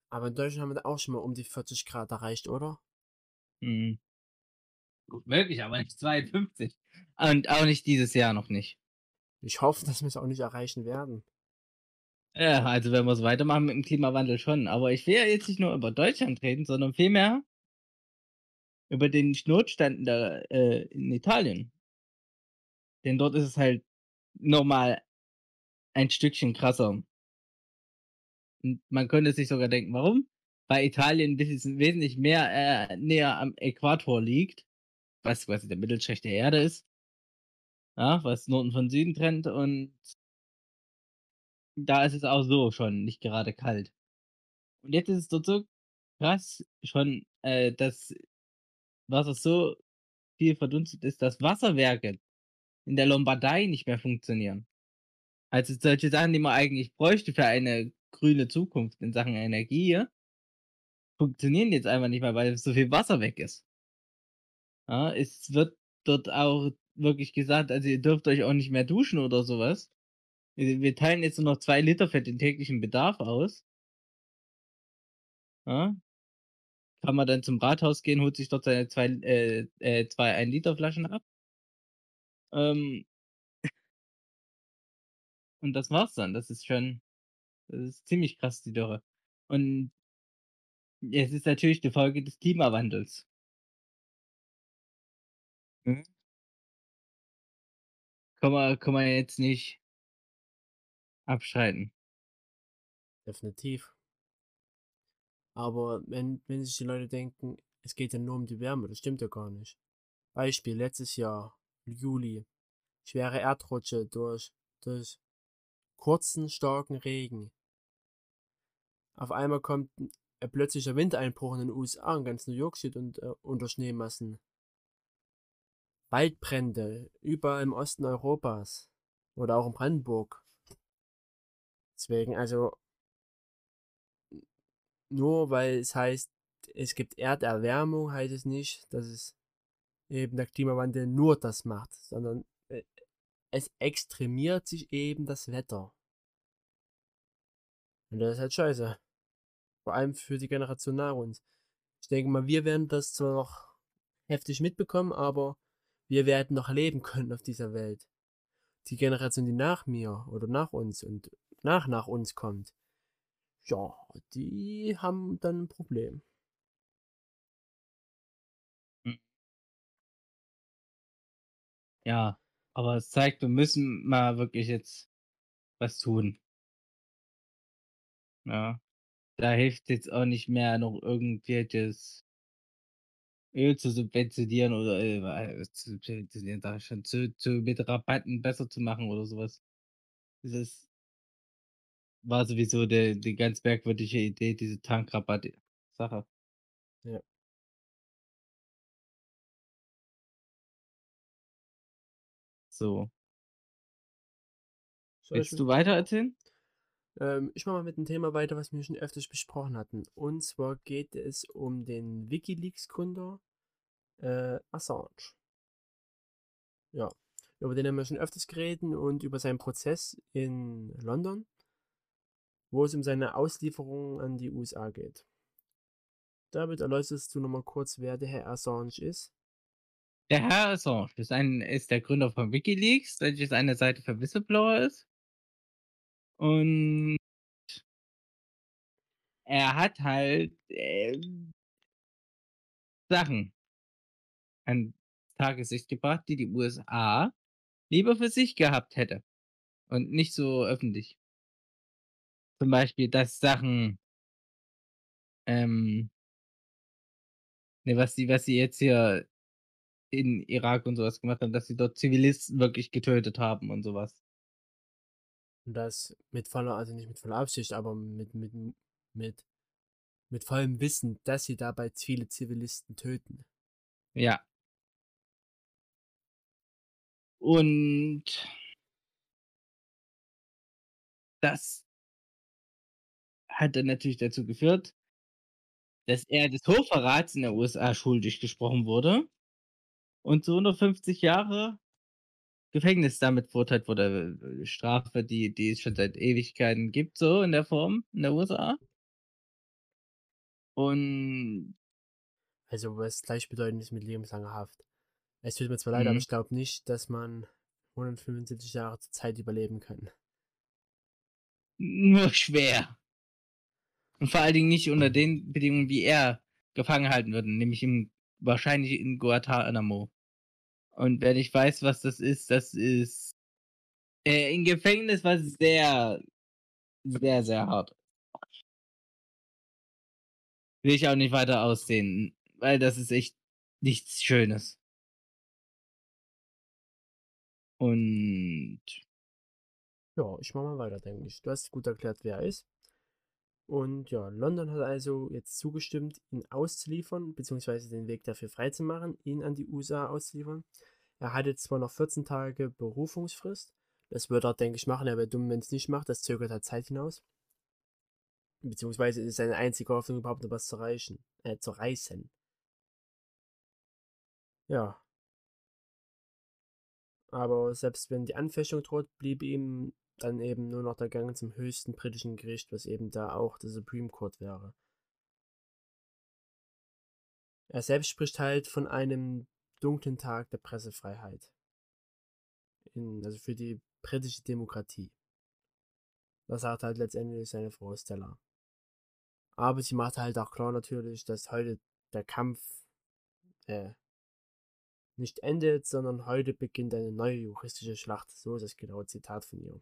aber in Deutschland haben wir da auch schon mal um die 40 Grad erreicht, oder? Hm. Gut möglich, aber nicht 52. Und auch nicht dieses Jahr noch nicht. Ich hoffe, dass wir es auch nicht erreichen werden. Ja, also wenn wir so weitermachen mit dem Klimawandel schon. Aber ich will ja jetzt nicht nur über Deutschland reden, sondern vielmehr über den Notstand da, äh, in Italien. Denn dort ist es halt nochmal ein Stückchen krasser. Und man könnte sich sogar denken, warum? Weil Italien wesentlich mehr äh, näher am Äquator liegt, was quasi der Mittelstrich der Erde ist. Ja, was Norden von Süden trennt und da ist es auch so schon nicht gerade kalt. Und jetzt ist es dort so krass schon, äh, dass Wasser so viel verdunstet ist, dass Wasserwerke in der Lombardei nicht mehr funktionieren. Also solche Sachen, die man eigentlich bräuchte für eine grüne Zukunft in Sachen Energie, funktionieren jetzt einfach nicht mehr, weil so viel Wasser weg ist. Ja, es wird dort auch wirklich gesagt, also ihr dürft euch auch nicht mehr duschen oder sowas. Wir teilen jetzt nur noch 2 Liter für den täglichen Bedarf aus. Ja. Kann man dann zum Rathaus gehen, holt sich dort seine 2 äh, äh, 2 1-Liter-Flaschen ab. Ähm und das war's dann. Das ist schon das ist ziemlich krass, die Dürre. Und es ist natürlich die Folge des Klimawandels. Mhm. Kann man kann man jetzt nicht abstreiten. Definitiv. Aber wenn, wenn sich die Leute denken, es geht ja nur um die Wärme, das stimmt ja gar nicht. Beispiel, letztes Jahr, Juli, schwere Erdrutsche durch, durch kurzen, starken Regen. Auf einmal kommt ein ein plötzlicher Windeinbruch in den USA und ganz New York steht und, äh, unter Schneemassen. Waldbrände, überall im Osten Europas oder auch in Brandenburg. Deswegen, also, nur weil es heißt, es gibt Erderwärmung, heißt es nicht, dass es eben der Klimawandel nur das macht, sondern äh, es extremiert sich eben das Wetter. Und das ist halt scheiße. Vor allem für die Generation nach uns. Ich denke mal, wir werden das zwar noch heftig mitbekommen, aber wir werden noch leben können auf dieser Welt. Die Generation, die nach mir oder nach uns und nach nach uns kommt, ja, die haben dann ein Problem. Ja, aber es zeigt, wir müssen mal wirklich jetzt was tun. Ja. Da hilft jetzt auch nicht mehr noch irgendwelches Öl zu subventionieren oder, äh, wa zu subventionieren ich schon, zu zu mit Rabatten besser zu machen oder so was. Dieses war sowieso de die ganz merkwürdige Idee, diese Tankrabatt-Sache. Ja. So. Willst du 'm Thema weitererzählen? Ähm, ich mache mal mit 'nem Thema weiter, was wir schon öfters besprochen hatten. Und zwar geht es um den WikiLeaks-Gründer, äh, Assange. Ja, über den haben wir schon öfters geredet und über seinen Prozess in London wo es um seine Auslieferung an die USA geht. Damit erläuterst du noch mal kurz, wer der Herr Assange ist? Der Herr Assange ist ein ist der Gründer von WikiLeaks, welches eine Seite für Whistleblower ist. Und er hat halt, ähm Sachen ans Tageslicht gebracht, die die USA lieber für sich gehabt hätte und nicht so öffentlich. Zum Beispiel, dass Sachen ähm ne, was sie was sie jetzt hier in Irak und so was gemacht haben, dass sie dort Zivilisten wirklich getötet haben und so was. Und das mit voller also nicht mit voller Absicht, aber mit mit mit mit vollem Wissen, dass sie dabei viele Zivilisten töten. Ja. Und das hat dann natürlich dazu geführt dass er des Hochverrats in der USA schuldig gesprochen wurde und zu 150 Jahre Gefängnis damit verurteilt wurde, äh, Strafe, die die es schon seit Ewigkeiten gibt, so in der Form in der USA. Und Also, was gleichbedeutend ist mit lebenslanger Haft. Es tut mir zwar leid, aber Mhm. ich glaube nicht, dass man 175 Jahre zur Zeit überleben kann. Nur schwer. Und vor allen Dingen nicht unter den Bedingungen, wie er gefangen gehalten wird, nämlich im wahrscheinlich in Guantanamo. Und wer nicht weiß, was das ist, das ist äh, 'n Gefängnis, was sehr, sehr, sehr hart Will ich auch nicht weiter ausdehnen, weil das ist echt nichts Schönes. Und Ja, ich mache mal weiter, denke ich. Du hast gut erklärt, wer er ist. Und ja, London hat also jetzt zugestimmt, ihn auszuliefern, beziehungsweise den Weg dafür freizumachen, ihn an die USA auszuliefern. Er hat jetzt zwar noch 14 Tage Berufungsfrist. Das wird er, denke ich, machen. Er wäre dumm, wenn es nicht macht. Das zögert halt Zeit hinaus. Beziehungsweise ist seine einzige Hoffnung, überhaupt noch was zu reichen, äh, zu reißen. Ja. Aber selbst wenn die Anfechtung droht, blieb ihm dann eben nur noch der Gang zum höchsten britischen Gericht, was eben da auch der Supreme Court wäre. Er selbst spricht halt von einem dunklen Tag der Pressefreiheit. In, also für die britische Demokratie. Das sagt halt letztendlich seine Frau Stella. Aber sie macht halt auch klar natürlich, dass heute der Kampf äh, nicht endet, sondern heute beginnt eine neue juristische Schlacht. So ist das genaue Zitat von ihr.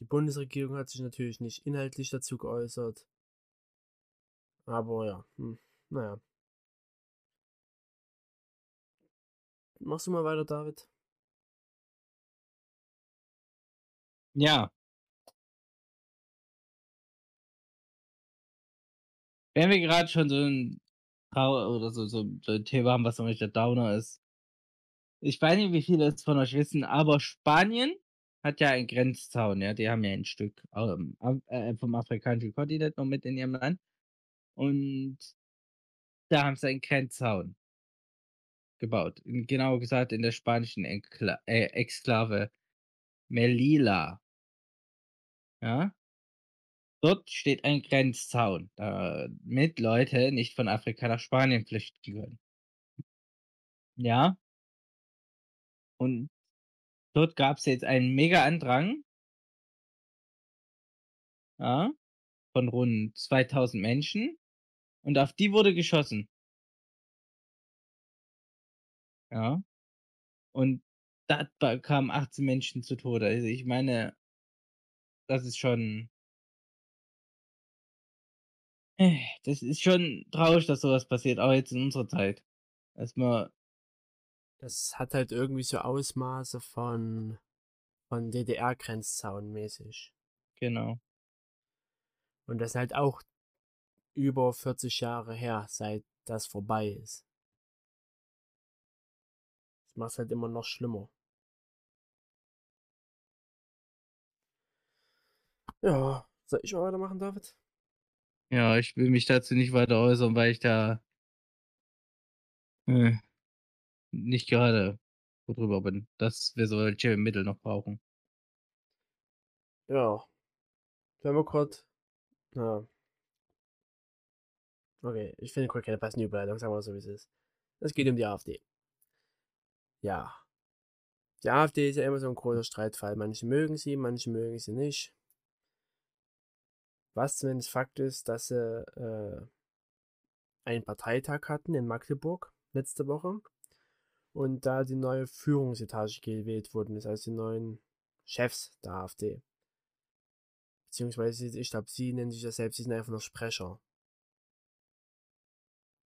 Die Bundesregierung hat sich natürlich nicht inhaltlich dazu geäußert. Aber ja, hm, naja. Machst du mal weiter, David? Ja. Wenn wir grad schon so 'n Trau oder so so so 'n Thema haben, was so 'n richtiger Downer ist. Ich weiß nicht, wie viele es von euch wissen, aber Spanien hat ja einen Grenzzaun, ja? Die haben ja ein Stück, ähm, äh, vom afrikanischen Kontinent noch mit in ihrem Land. Und da haben sie einen Grenzzaun gebaut. Genauer gesagt in der spanischen Enkla äh, Exklave Melilla. Ja? Dort steht ein Grenzzaun, damit Leute nicht von Afrika nach Spanien flüchten können. Ja? Und dort gab's jetzt einen Mega-Andrang ja, von rund 2.000 Menschen und auf die wurde geschossen. Ja? Und da kamen 18 Menschen zu Tode. Also, ich meine das ist schon äh, das ist schon traurig, dass so was passiert, auch jetzt in unserer Zeit. Dass man Das hat halt irgendwie so Ausmaße von von DDR-Grenzzaun mäßig. Genau. Und das ist halt auch über 40 Jahre her, seit das vorbei ist. Das macht's halt immer noch schlimmer. Ja, soll ich mal weitermachen, David? Ja, ich will mich dazu nicht weiter äußern, weil ich da äh, nicht gerade froh drüber bin, dass wir solche Mittel noch brauchen. Ja. Wenn wir grad ja. Okay, ich finde grad keine passende Überleitung, sagen wir mal so, wie es ist. Es geht um die AfD. Ja. Die AfD ist ja immer so ein großer Streitfall. Manche mögen sie, manche mögen sie nicht. Was zumindest Fakt ist, dass sie äh, einen Parteitag hatten in Magdeburg letzte Woche und da die neue Führungsetage gewählt worden ist, also die neuen Chefs der AfD. Beziehungsweise, ich glaube, sie nennen sich ja selbst, sie sind einfach nur Sprecher.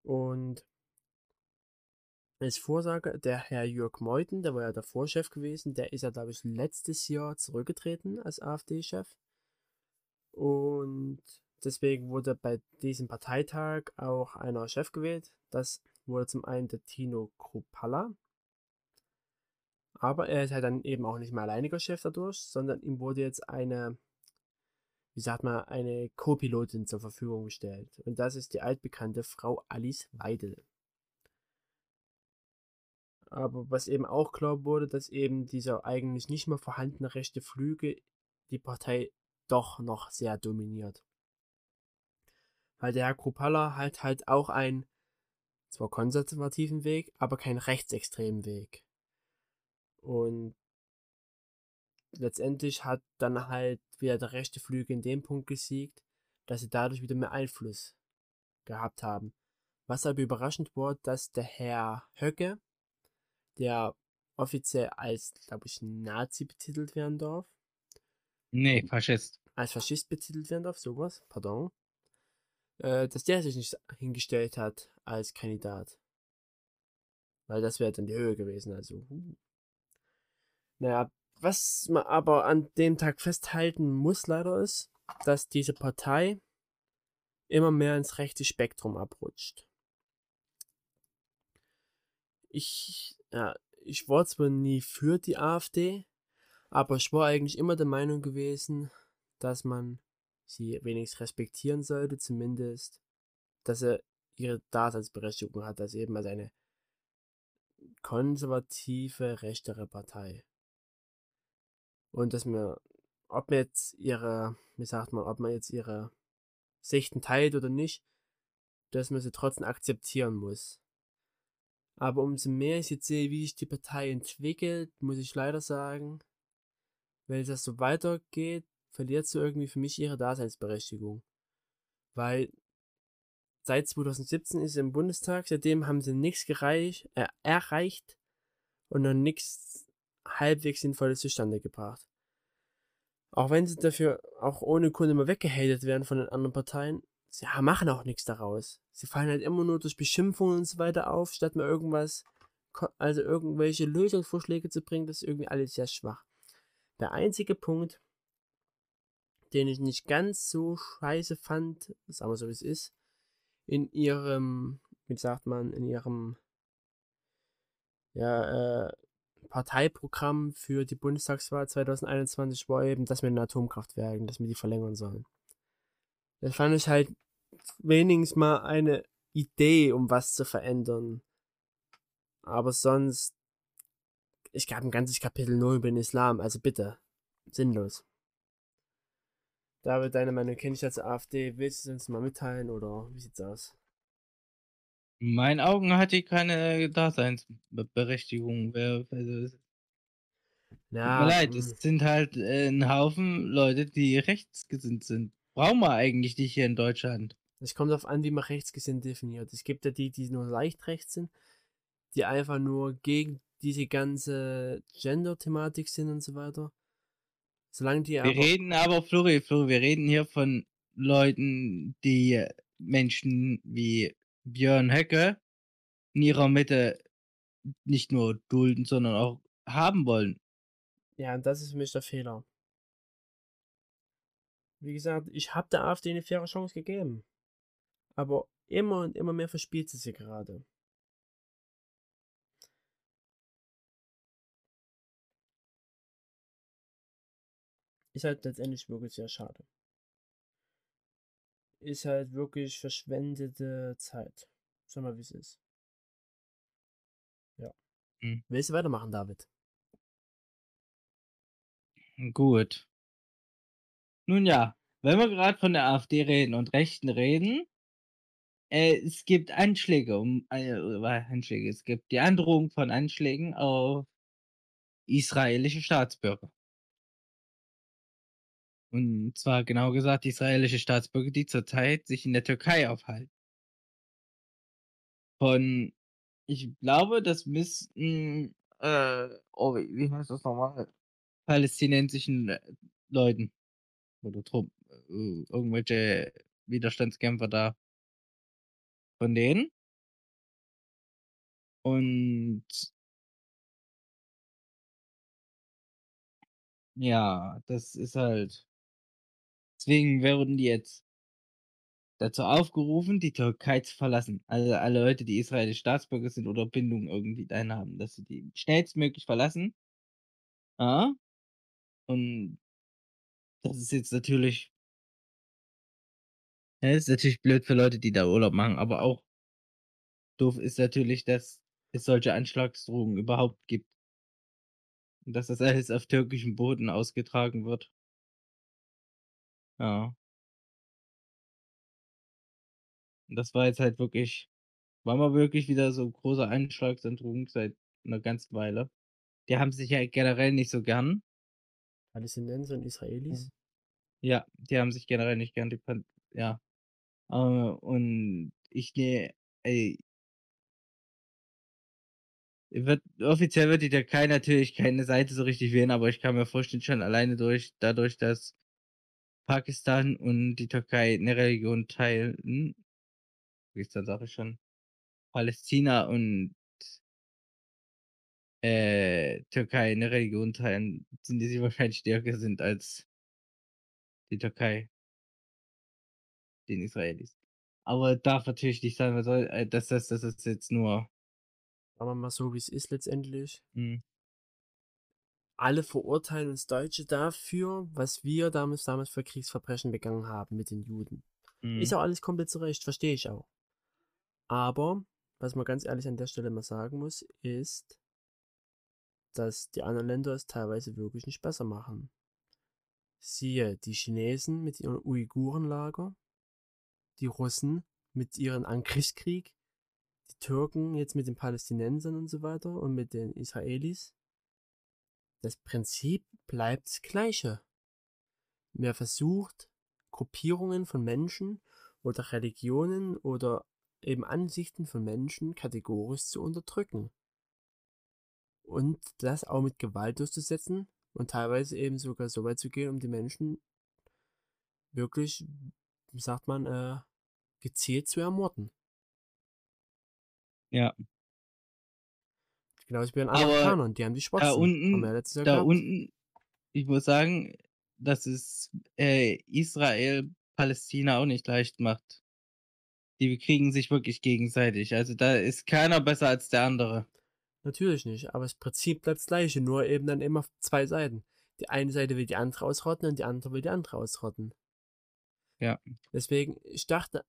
Und als Vorsager, der Herr Jörg Meuthen, der war ja der Vorchef gewesen, der ist ja, glaube ich, letztes Jahr zurückgetreten als AfD-Chef. Und deswegen wurde bei diesem Parteitag auch einer Chef gewählt. Das wurde zum einen der Tino Kruppalla. Aber er ist halt dann eben auch nicht mehr alleiniger Chef dadurch, sondern ihm wurde jetzt eine, wie sagt man, eine Co-Pilotin zur Verfügung gestellt. Und das ist die altbekannte Frau Alice Weidel. Aber was eben auch klar wurde, dass eben dieser eigentlich nicht mehr vorhandene rechte Flügel die Partei doch noch sehr dominiert. Weil der Herr Kruppalla hat halt auch einen zwar konservativen Weg, aber keinen rechtsextremen Weg. Und letztendlich hat dann halt wieder der rechte Flügel in dem Punkt gesiegt, dass sie dadurch wieder mehr Einfluss gehabt haben. Was aber überraschend war, dass der Herr Höcke, der offiziell als, glaube ich, Nazi betitelt werden darf. Nee, Faschist. Als Faschist betitelt werden darf, sowas, pardon. Äh, dass der sich nicht hingestellt hat als Kandidat. Weil das wäre dann die Höhe gewesen, also. Uh. Naja, was man aber an dem Tag festhalten muss leider ist, dass diese Partei immer mehr ins rechte Spektrum abrutscht. Ich, ja, ich war zwar nie für die AfD, aber ich war eigentlich immer der Meinung gewesen, dass man sie wenigstens respektieren sollte, zumindest, dass er ihre Daseinsberechtigung hat, als eben als eine konservative, rechtere Partei. Und dass man, ob man jetzt ihre, wie sagt man, ob man jetzt ihre Sichten teilt oder nicht, dass man sie trotzdem akzeptieren muss. Aber umso mehr ich jetzt sehe, wie sich die Partei entwickelt, muss ich leider sagen, wenn das so weitergeht, verliert sie irgendwie für mich ihre Daseinsberechtigung. Weil seit 2017 ist sie im Bundestag, seitdem haben sie nichts äh, erreicht und noch nichts halbwegs Sinnvolles zustande gebracht. Auch wenn sie dafür auch ohne Kunde mal weggehatet werden von den anderen Parteien, sie machen auch nichts daraus. Sie fallen halt immer nur durch Beschimpfungen und so weiter auf, statt mal irgendwas, also irgendwelche Lösungsvorschläge zu bringen, das ist irgendwie alles sehr schwach. Der einzige Punkt, den ich nicht ganz so scheiße fand, sagen wir so wie es ist, in ihrem, wie sagt man, in ihrem ja, äh, Parteiprogramm für die Bundestagswahl 2021 war eben, dass wir in Atomkraftwerken, dass wir die verlängern sollen. Das fand ich halt wenigstens mal eine Idee, um was zu verändern. Aber sonst, ich gab ein ganzes Kapitel nur über den Islam, also bitte, sinnlos. David, deine Meinung kenne ich als AfD. Willst du uns mal mitteilen oder wie sieht's aus? In meinen Augen hat die keine Daseinsberechtigung. Wer, also, Ja, tut mir leid, mm, es sind halt äh, ein Haufen Leute, die rechtsgesinnt sind. Brauchen wir eigentlich nicht hier in Deutschland. Es kommt darauf an, wie man rechtsgesinnt definiert. Es gibt ja die, die nur leicht rechts sind, die einfach nur gegen diese ganze Gender-Thematik sind und so weiter. Solange die Wir aber reden aber Flori, Flori, wir reden hier von Leuten, die Menschen wie Björn Höcke in ihrer Mitte nicht nur dulden, sondern auch haben wollen. Ja, und das ist für mich der Fehler. Wie gesagt, ich habe der AfD eine faire Chance gegeben. Aber immer und immer mehr verspielt sie sie gerade. Ist halt letztendlich wirklich sehr schade. Ist halt wirklich verschwendete Zeit. Sag mal, wie es ist. Ja. Hm. Willst du weitermachen, David? Gut. Nun ja, wenn wir gerade von der AfD reden und Rechten reden, äh, es gibt Anschläge um äh, Anschläge. Es gibt die Androhung von Anschlägen auf israelische Staatsbürger. Und zwar genau gesagt israelische Staatsbürger, die zurzeit sich in der Türkei aufhalten. Von, ich glaube, das müssten, äh, oh, wie, heißt das nochmal? Palästinensischen äh, Leuten oder Trupp, äh, irgendwelche Widerstandskämpfer da. Von denen. Und ja, das ist halt deswegen wurden die jetzt dazu aufgerufen, die Türkei zu verlassen. Also alle Leute, die israelische Staatsbürger sind oder Bindungen irgendwie dahin haben, dass sie die schnellstmöglich verlassen. Ja. Und das ist jetzt natürlich ja, ist natürlich blöd für Leute, die da Urlaub machen, aber auch doof ist natürlich, dass es solche Anschlagsdrohungen überhaupt gibt. Und dass das alles auf türkischem Boden ausgetragen wird. Ja. Und das war jetzt halt wirklich war mal wirklich wieder so großer Einschlagsandrohung seit 'ner ganzen Weile. Die haben sich ja generell nicht so gern. Palästinenser und Israelis? Mhm. Ja, die haben sich generell nicht gern, die Pan ja. Äh, und ich gehe ey wird offiziell wird die Türkei natürlich keine Seite so richtig wählen, aber ich kann mir vorstellen, schon alleine durch dadurch, dass Pakistan und die Türkei 'ne Religion teilen Pakistan sage ich schon, Palästina und äh, Türkei 'ne Religion teilen, sind die sich wahrscheinlich stärker sind als die Türkei den Israelis. Aber darf natürlich nicht sein, soll äh, dass das das ist jetzt nur Sagen wir mal so, wie's ist letztendlich. Mhm. Alle verurteilen uns Deutsche dafür, was wir damals damals für Kriegsverbrechen begangen haben mit den Juden. Ist Mhm. auch alles komplett zu Recht, verstehe ich auch. Aber, was man ganz ehrlich an der Stelle mal sagen muss, ist dass die anderen Länder es teilweise wirklich nicht besser machen. Siehe die Chinesen mit ihrem Uigurenlager, die Russen mit ihrem Angriffskrieg, die Türken jetzt mit den Palästinensern und so weiter und mit den Israelis. Das Prinzip bleibt das Gleiche. Wer versucht, Gruppierungen von Menschen oder Religionen oder eben Ansichten von Menschen kategorisch zu unterdrücken. Und das auch mit Gewalt durchzusetzen und teilweise eben sogar so weit zu gehen, um die Menschen wirklich, sagt man, äh, gezielt zu ermorden. Ja. Genauso wie bei den Aber Amerikanern, die haben die da Spatzen. Ja unten Jahr da gehabt. unten ich muss sagen, dass es, äh, Israel Palästina auch nicht leicht macht. Die bekriegen sich wirklich gegenseitig. Also, da ist keiner besser als der andere. Natürlich nicht, aber das Prinzip bleibt das Gleiche, nur eben dann immer auf 2 Seiten. Die eine Seite will die andere ausrotten und die andere will die andere ausrotten. Ja. Deswegen, ich dachte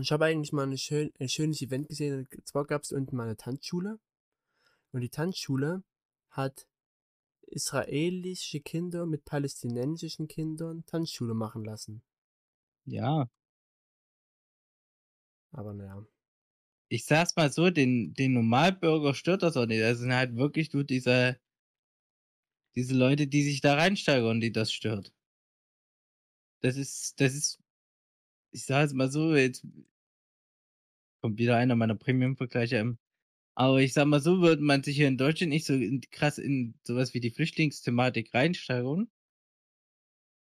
ich habe eigentlich mal schön ein schönes Event gesehen, und zwar gab's unten mal 'ne Tanzschule. Und die Tanzschule hat israelische Kinder mit palästinensischen Kindern Tanzschule machen lassen. Ja. Aber na ja. Ich sage es mal so, den den Normalbürger stört das auch nicht. Das sind halt wirklich nur diese diese Leute, die sich da reinsteigern, die das stört. Das ist das ist ich sage jetzt mal so, jetzt kommt wieder einer meiner Premium-Vergleiche, ähm, Aber ich sage mal so, würde man sich hier in Deutschland nicht so krass in so was wie die Flüchtlingsthematik reinsteigern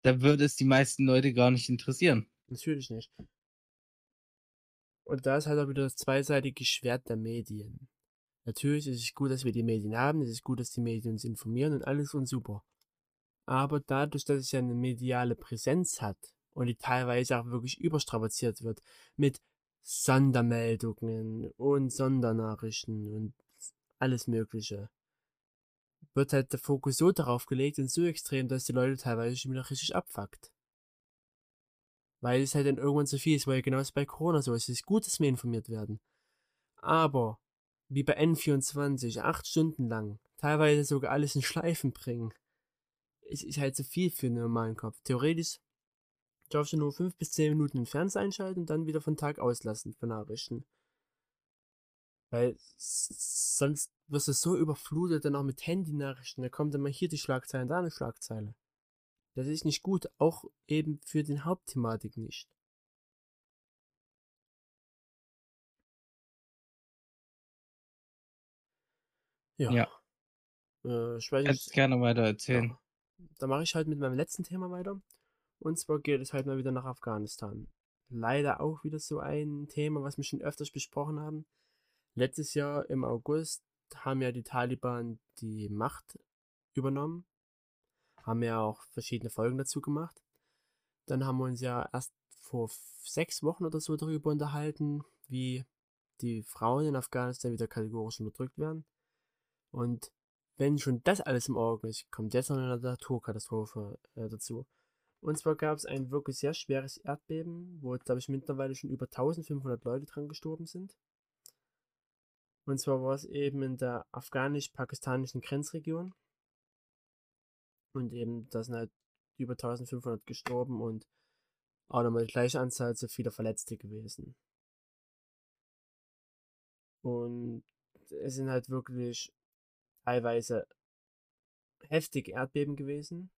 da würde es die meisten Leute gar nicht interessieren. Natürlich nicht. Und da ist halt auch wieder das zweiseitige Schwert der Medien. Natürlich ist es gut, dass wir die Medien haben, es ist gut, dass die Medien uns informieren und alles und super. Aber dadurch, dass es ja eine mediale Präsenz hat und die teilweise auch wirklich überstrapaziert wird mit Sondermeldungen und Sondernachrichten und alles Mögliche, wird halt der Fokus so darauf gelegt und so extrem, dass die Leute teilweise schon wieder richtig abfuckt. Weil es halt dann irgendwann zu viel ist, weil genauso bei Corona so ist. Es ist gut, dass wir informiert werden. Aber, wie bei N24, acht Stunden lang, teilweise sogar alles in Schleifen bringen, es ist halt zu viel für einen normalen Kopf. Theoretisch darfst du nur fünf bis zehn Minuten den Fernseher einschalten und dann wieder von Tag auslassen für Nachrichten. Weil sonst wirst du so überflutet dann auch mit Handynachrichten. Da kommt dann mal hier die Schlagzeile, da eine Schlagzeile. Das ist nicht gut, auch eben für den Hauptthematik nicht. Ja. Ja. Äh, ich weiß Kannst nicht. gerne weiter erzählen. Ja. Da mache ich halt mit meinem letzten Thema weiter. Und zwar geht es halt mal wieder nach Afghanistan. Leider auch wieder so ein Thema, was wir schon öfters besprochen haben. Letztes Jahr im August haben ja die Taliban die Macht übernommen. Haben ja auch verschiedene Folgen dazu gemacht. Dann haben wir uns ja erst vor sechs Wochen oder so darüber unterhalten, wie die Frauen in Afghanistan wieder kategorisch unterdrückt werden. Und wenn schon das alles im Auge ist, kommt jetzt noch eine Naturkatastrophe äh, dazu. Und zwar gab es ein wirklich sehr schweres Erdbeben, wo, glaube ich, mittlerweile schon über 1500 Leute dran gestorben sind. Und zwar war es eben in der afghanisch-pakistanischen Grenzregion. Und eben, da sind halt über 1500 gestorben und auch nochmal die gleiche Anzahl so viele Verletzte gewesen. Und es sind halt wirklich teilweise heftige Erdbeben gewesen,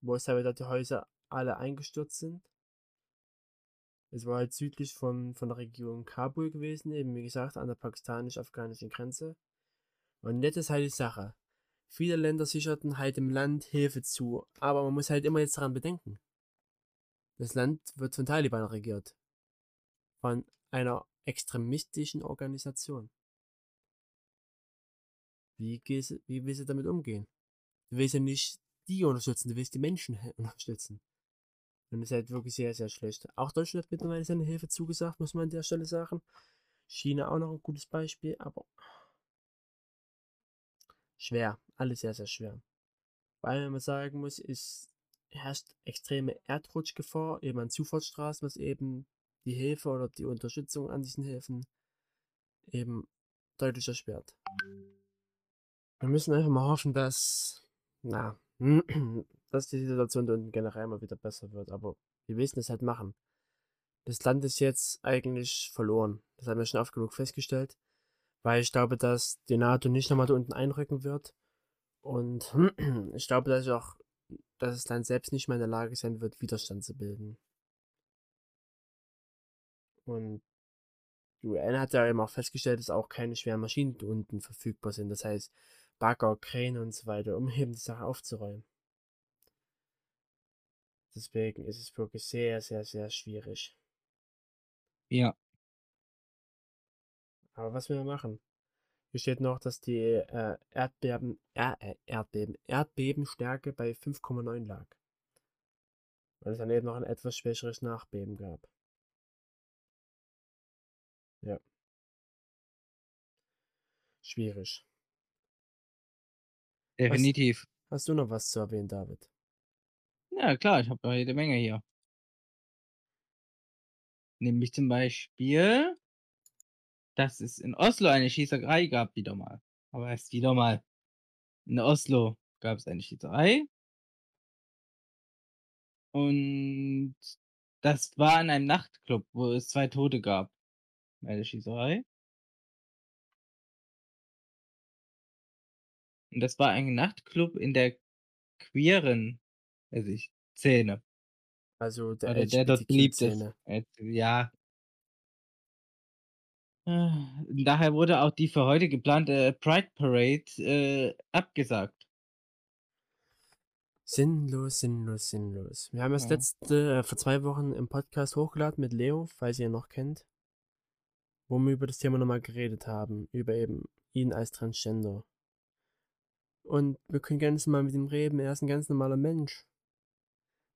wo es teilweise die Häuser alle eingestürzt sind. Es war halt südlich von, von der Region Kabul gewesen, eben wie gesagt an der pakistanisch-afghanischen Grenze. Und jetzt ist halt die Sache. Viele Länder sicherten halt dem Land Hilfe zu, aber man muss halt immer jetzt daran bedenken. Das Land wird von Taliban regiert. Von einer extremistischen Organisation. Wie, gehst, wie willst du damit umgehen? Du willst ja nicht die unterstützen, du willst die Menschen unterstützen. Und ist halt wirklich sehr, sehr schlecht. Auch Deutschland hat mittlerweile seine Hilfe zugesagt, muss man an der Stelle sagen. China auch noch ein gutes Beispiel, aber schwer. Alles sehr, sehr schwer. Weil man sagen muss, es herrscht extreme Erdrutschgefahr, eben an Zufahrtsstraßen, was eben die Hilfe oder die Unterstützung an diesen Hilfen eben deutlich erschwert. Wir müssen einfach mal hoffen, dass, na, dass die Situation da unten generell mal wieder besser wird. Aber wir wissen es halt machen. Das Land ist jetzt eigentlich verloren. Das haben wir schon oft genug festgestellt. Weil ich glaube, dass die NATO nicht nochmal da unten einrücken wird. Und ich glaube, dass auch, dass das Land selbst nicht mehr in der Lage sein wird, Widerstand zu bilden. Und die UN hat ja eben auch festgestellt, dass auch keine schweren Maschinen da unten verfügbar sind. Das heißt, Bagger, Kräne und so weiter, um eben die Sache aufzuräumen. Deswegen ist es wirklich sehr, sehr, sehr schwierig. Ja. Aber was wir machen? Hier steht noch, dass die äh, Erdbeben, äh, Erdbeben, Erdbebenstärke bei 5,9 lag. Weil es dann eben noch ein etwas schwächeres Nachbeben gab. Ja. Schwierig. Definitiv. Hast, hast du noch was zu erwähnen, David? Ja, klar, ich habe da jede Menge hier. Nämlich zum Beispiel, dass es in Oslo eine Schießerei gab, wieder mal. Aber erst wieder mal. In Oslo gab es eine Schießerei. Und das war in einem Nachtclub, wo es zwei Tote gab. Bei der Schießerei. Und das war ein Nachtclub in der queeren weiß ich, Szene. Also der Oder der dort beliebt ist. Äh, ja. Äh, daher wurde auch die für heute geplante Pride Parade, äh, abgesagt. Sinnlos, sinnlos, sinnlos. Wir haben das Ja. letzte, äh, vor 2 Wochen im Podcast hochgeladen mit Leo, falls ihr ihn noch kennt. Wo wir über das Thema nochmal geredet haben, über eben ihn als Transgender. Und wir können ganz mal mit ihm reden, er ist ein ganz normaler Mensch.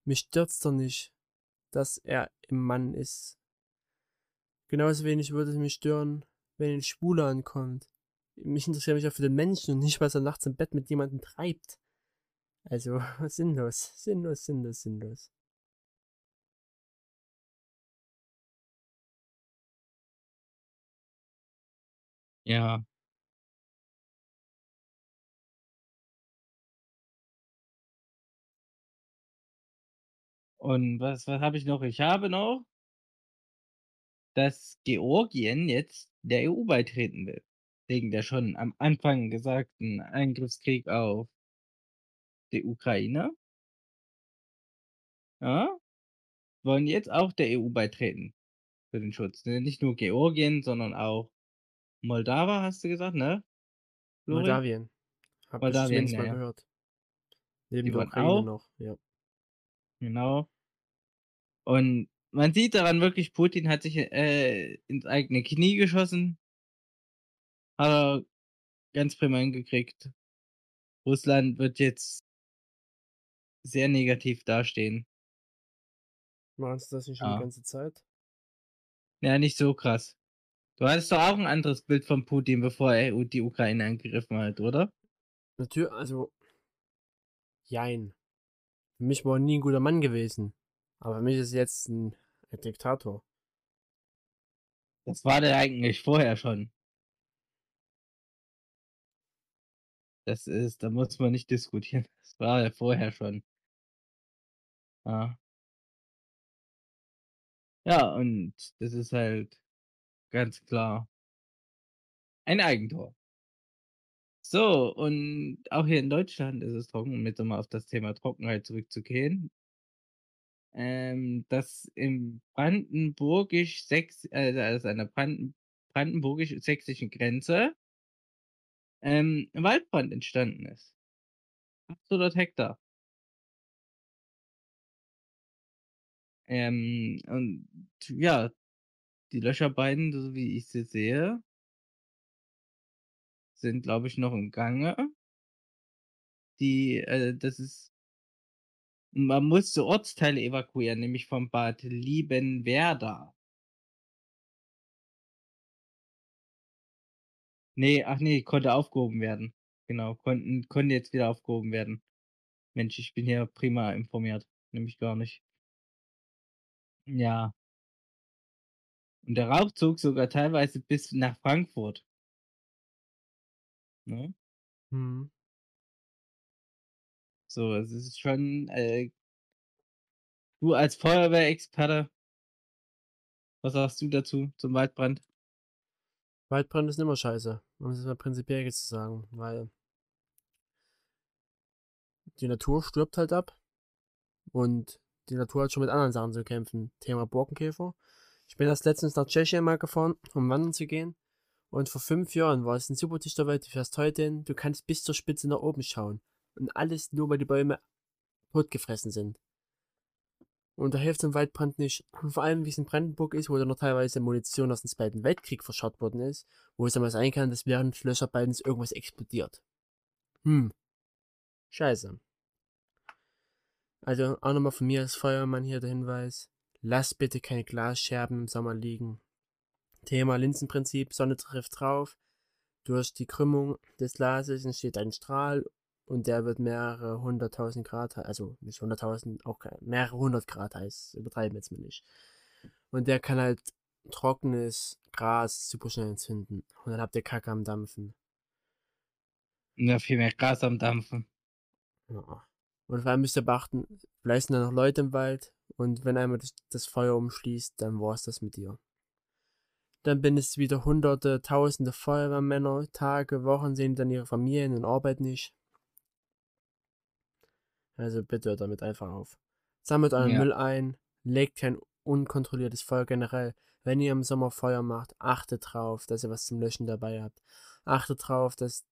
Mich stört's doch nicht, dass er im Mann ist. Genauso wenig würde es mich stören, wenn ein Schwuler ankommt. Mich interessiert mich auch für den Menschen und nicht, was er nachts im Bett mit jemandem treibt. Also, sinnlos, sinnlos, sinnlos, sinnlos. Ja. Und was was habe ich noch? Ich habe noch dass Georgien jetzt der EU beitreten will, wegen der schon am Anfang gesagten Angriffskrieg auf die Ukraine. Ja, wollen jetzt auch der EU beitreten für den Schutz? Nicht nur Georgien, sondern auch Moldau hast du gesagt, ne? Moldawien. Ich Moldawien, zumindest ja, mal ja. gehört. Neben Die der Ukraine auch noch, ja. Genau. Und man sieht daran wirklich, Putin hat sich, äh, ins eigene Knie geschossen. Hat er ganz prima hingekriegt. Russland wird jetzt sehr negativ dastehen. Machen sie das nicht schon die Ja. ganze Zeit? Ja, nicht so krass. Du hattest doch auch 'n anderes Bild von Putin, bevor er die Ukraine angegriffen hat, oder? Natür also jein. Für mich war er nie 'n guter Mann gewesen. Aber für mich ist jetzt 'n ein Diktator. Das war der eigentlich vorher schon. Das ist da muss man nicht diskutieren. Das war er vorher schon. Ja. Ja, und das ist halt ganz klar ein Eigentor. So, und auch hier in Deutschland ist es trocken, um jetzt noch mal auf das Thema Trockenheit zurückzugehen. Ähm, dass im brandenburgisch-sächs äh, also an der Branden brandenburgisch-sächsischen Grenze ähm, 'n Waldbrand entstanden ist. 800 Hektar. Ähm, und ja, die Löscharbeiten, so wie ich sie sehe sind, glaube ich, noch im Gange. Die äh, das ist man musste Ortsteile evakuieren, nämlich von Bad Liebenwerda. Ne, ach ne, konnte aufgehoben werden. Genau, konnten konnten jetzt wieder aufgehoben werden. Mensch, ich bin hier prima informiert, nämlich gar nicht. Ja. Und der Rauch zog sogar teilweise bis nach Frankfurt. Ne? Mhm. So, es ist schon, äh Du als Feuerwehrexperte was sagst du dazu, zum Waldbrand? Waldbrände sind immer scheiße, um es mal prinzipiell jetzt zu sagen, weil die Natur stirbt halt ab und die Natur hat schon mit anderen Sachen zu kämpfen. Thema Borkenkäfer. Ich bin erst letztens nach Tschechien mal gefahren, um wandern zu gehen. Und vor 5 Jahren war es 'n super dichter Wald. Du fährst heute hin, du kannst bis zur Spitze nach oben schauen. Und alles nur, weil die Bäume totgefressen sind. Und da hilft so 'n Waldbrand nicht. Und vor allem, wie's in Brandenburg ist, wo da noch teilweise Munition aus'm Zweiten Weltkrieg verscharrt worden ist, wo es dann mal sein kann, dass während Löscharbeitens irgendwas explodiert. Hm. Scheiße. Also, auch noch mal von mir als Feuerwehrmann hier der Hinweis: Lasst bitte keine Glasscherben im Sommer liegen. Thema Linsenprinzip, Sonne trifft drauf. Durch die Krümmung des Glases entsteht ein Strahl und der wird mehrere 100.000 Grad hei also nicht 100.000, auch mehrere 100 Grad heiß, übertreiben jetzt mal nicht. Und der kann halt trockenes Gras super schnell entzünden. Und dann habt ihr Kacke am Dampfen. Ja, viel mehr Gras am Dampfen. Ja. Und vor allem müsst ihr beachten, vielleicht sind da noch Leute im Wald und wenn einmal das das Feuer umschließt, dann war's das mit dir. Dann bin es wieder Hunderte, Tausende Feuerwehrmänner, Tage, Wochen sehen dann ihre Familien und Arbeit nicht. Also bitte hört damit einfach auf. Sammelt euren Ja. Müll ein, legt kein unkontrolliertes Feuer generell. wenn ihr im Sommer Feuer macht, achtet drauf, dass ihr was zum Löschen dabei habt. Achtet drauf, dass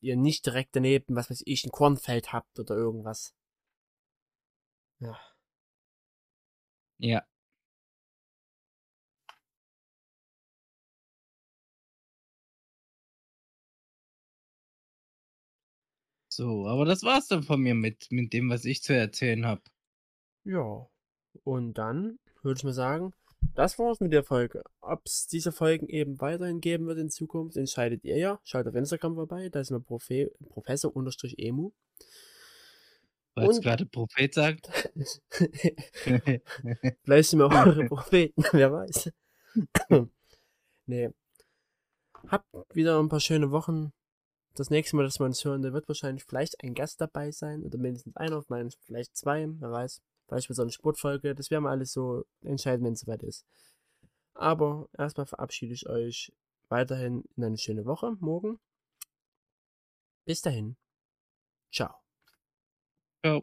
ihr nicht direkt daneben, was weiß ich, ein Kornfeld habt oder irgendwas. Ja. Ja. So, aber das war's dann von mir mit mit dem, was ich zu erzählen habe. Ja. Und dann würde ich mal sagen, das war's mit der Folge. Ob es diese Folgen eben weiterhin geben wird in Zukunft, entscheidet ihr ja. Schaut auf Instagram vorbei, da ist mir Profe Professor-Emu. Wolltest du gerade Prophet sagt? Vielleicht sind wir auch eure Propheten, wer weiß. nee. Habt wieder ein paar schöne Wochen. Das nächste Mal, dass wir uns hören, da wird wahrscheinlich vielleicht ein Gast dabei sein. Oder mindestens einer, vielleicht zwei, wer weiß. Vielleicht wird es eine Sportfolge. Das werden wir alles so entscheiden, wenn es soweit ist. Aber erstmal verabschiede ich euch weiterhin in eine schöne Woche morgen. Bis dahin. Ciao. Ciao.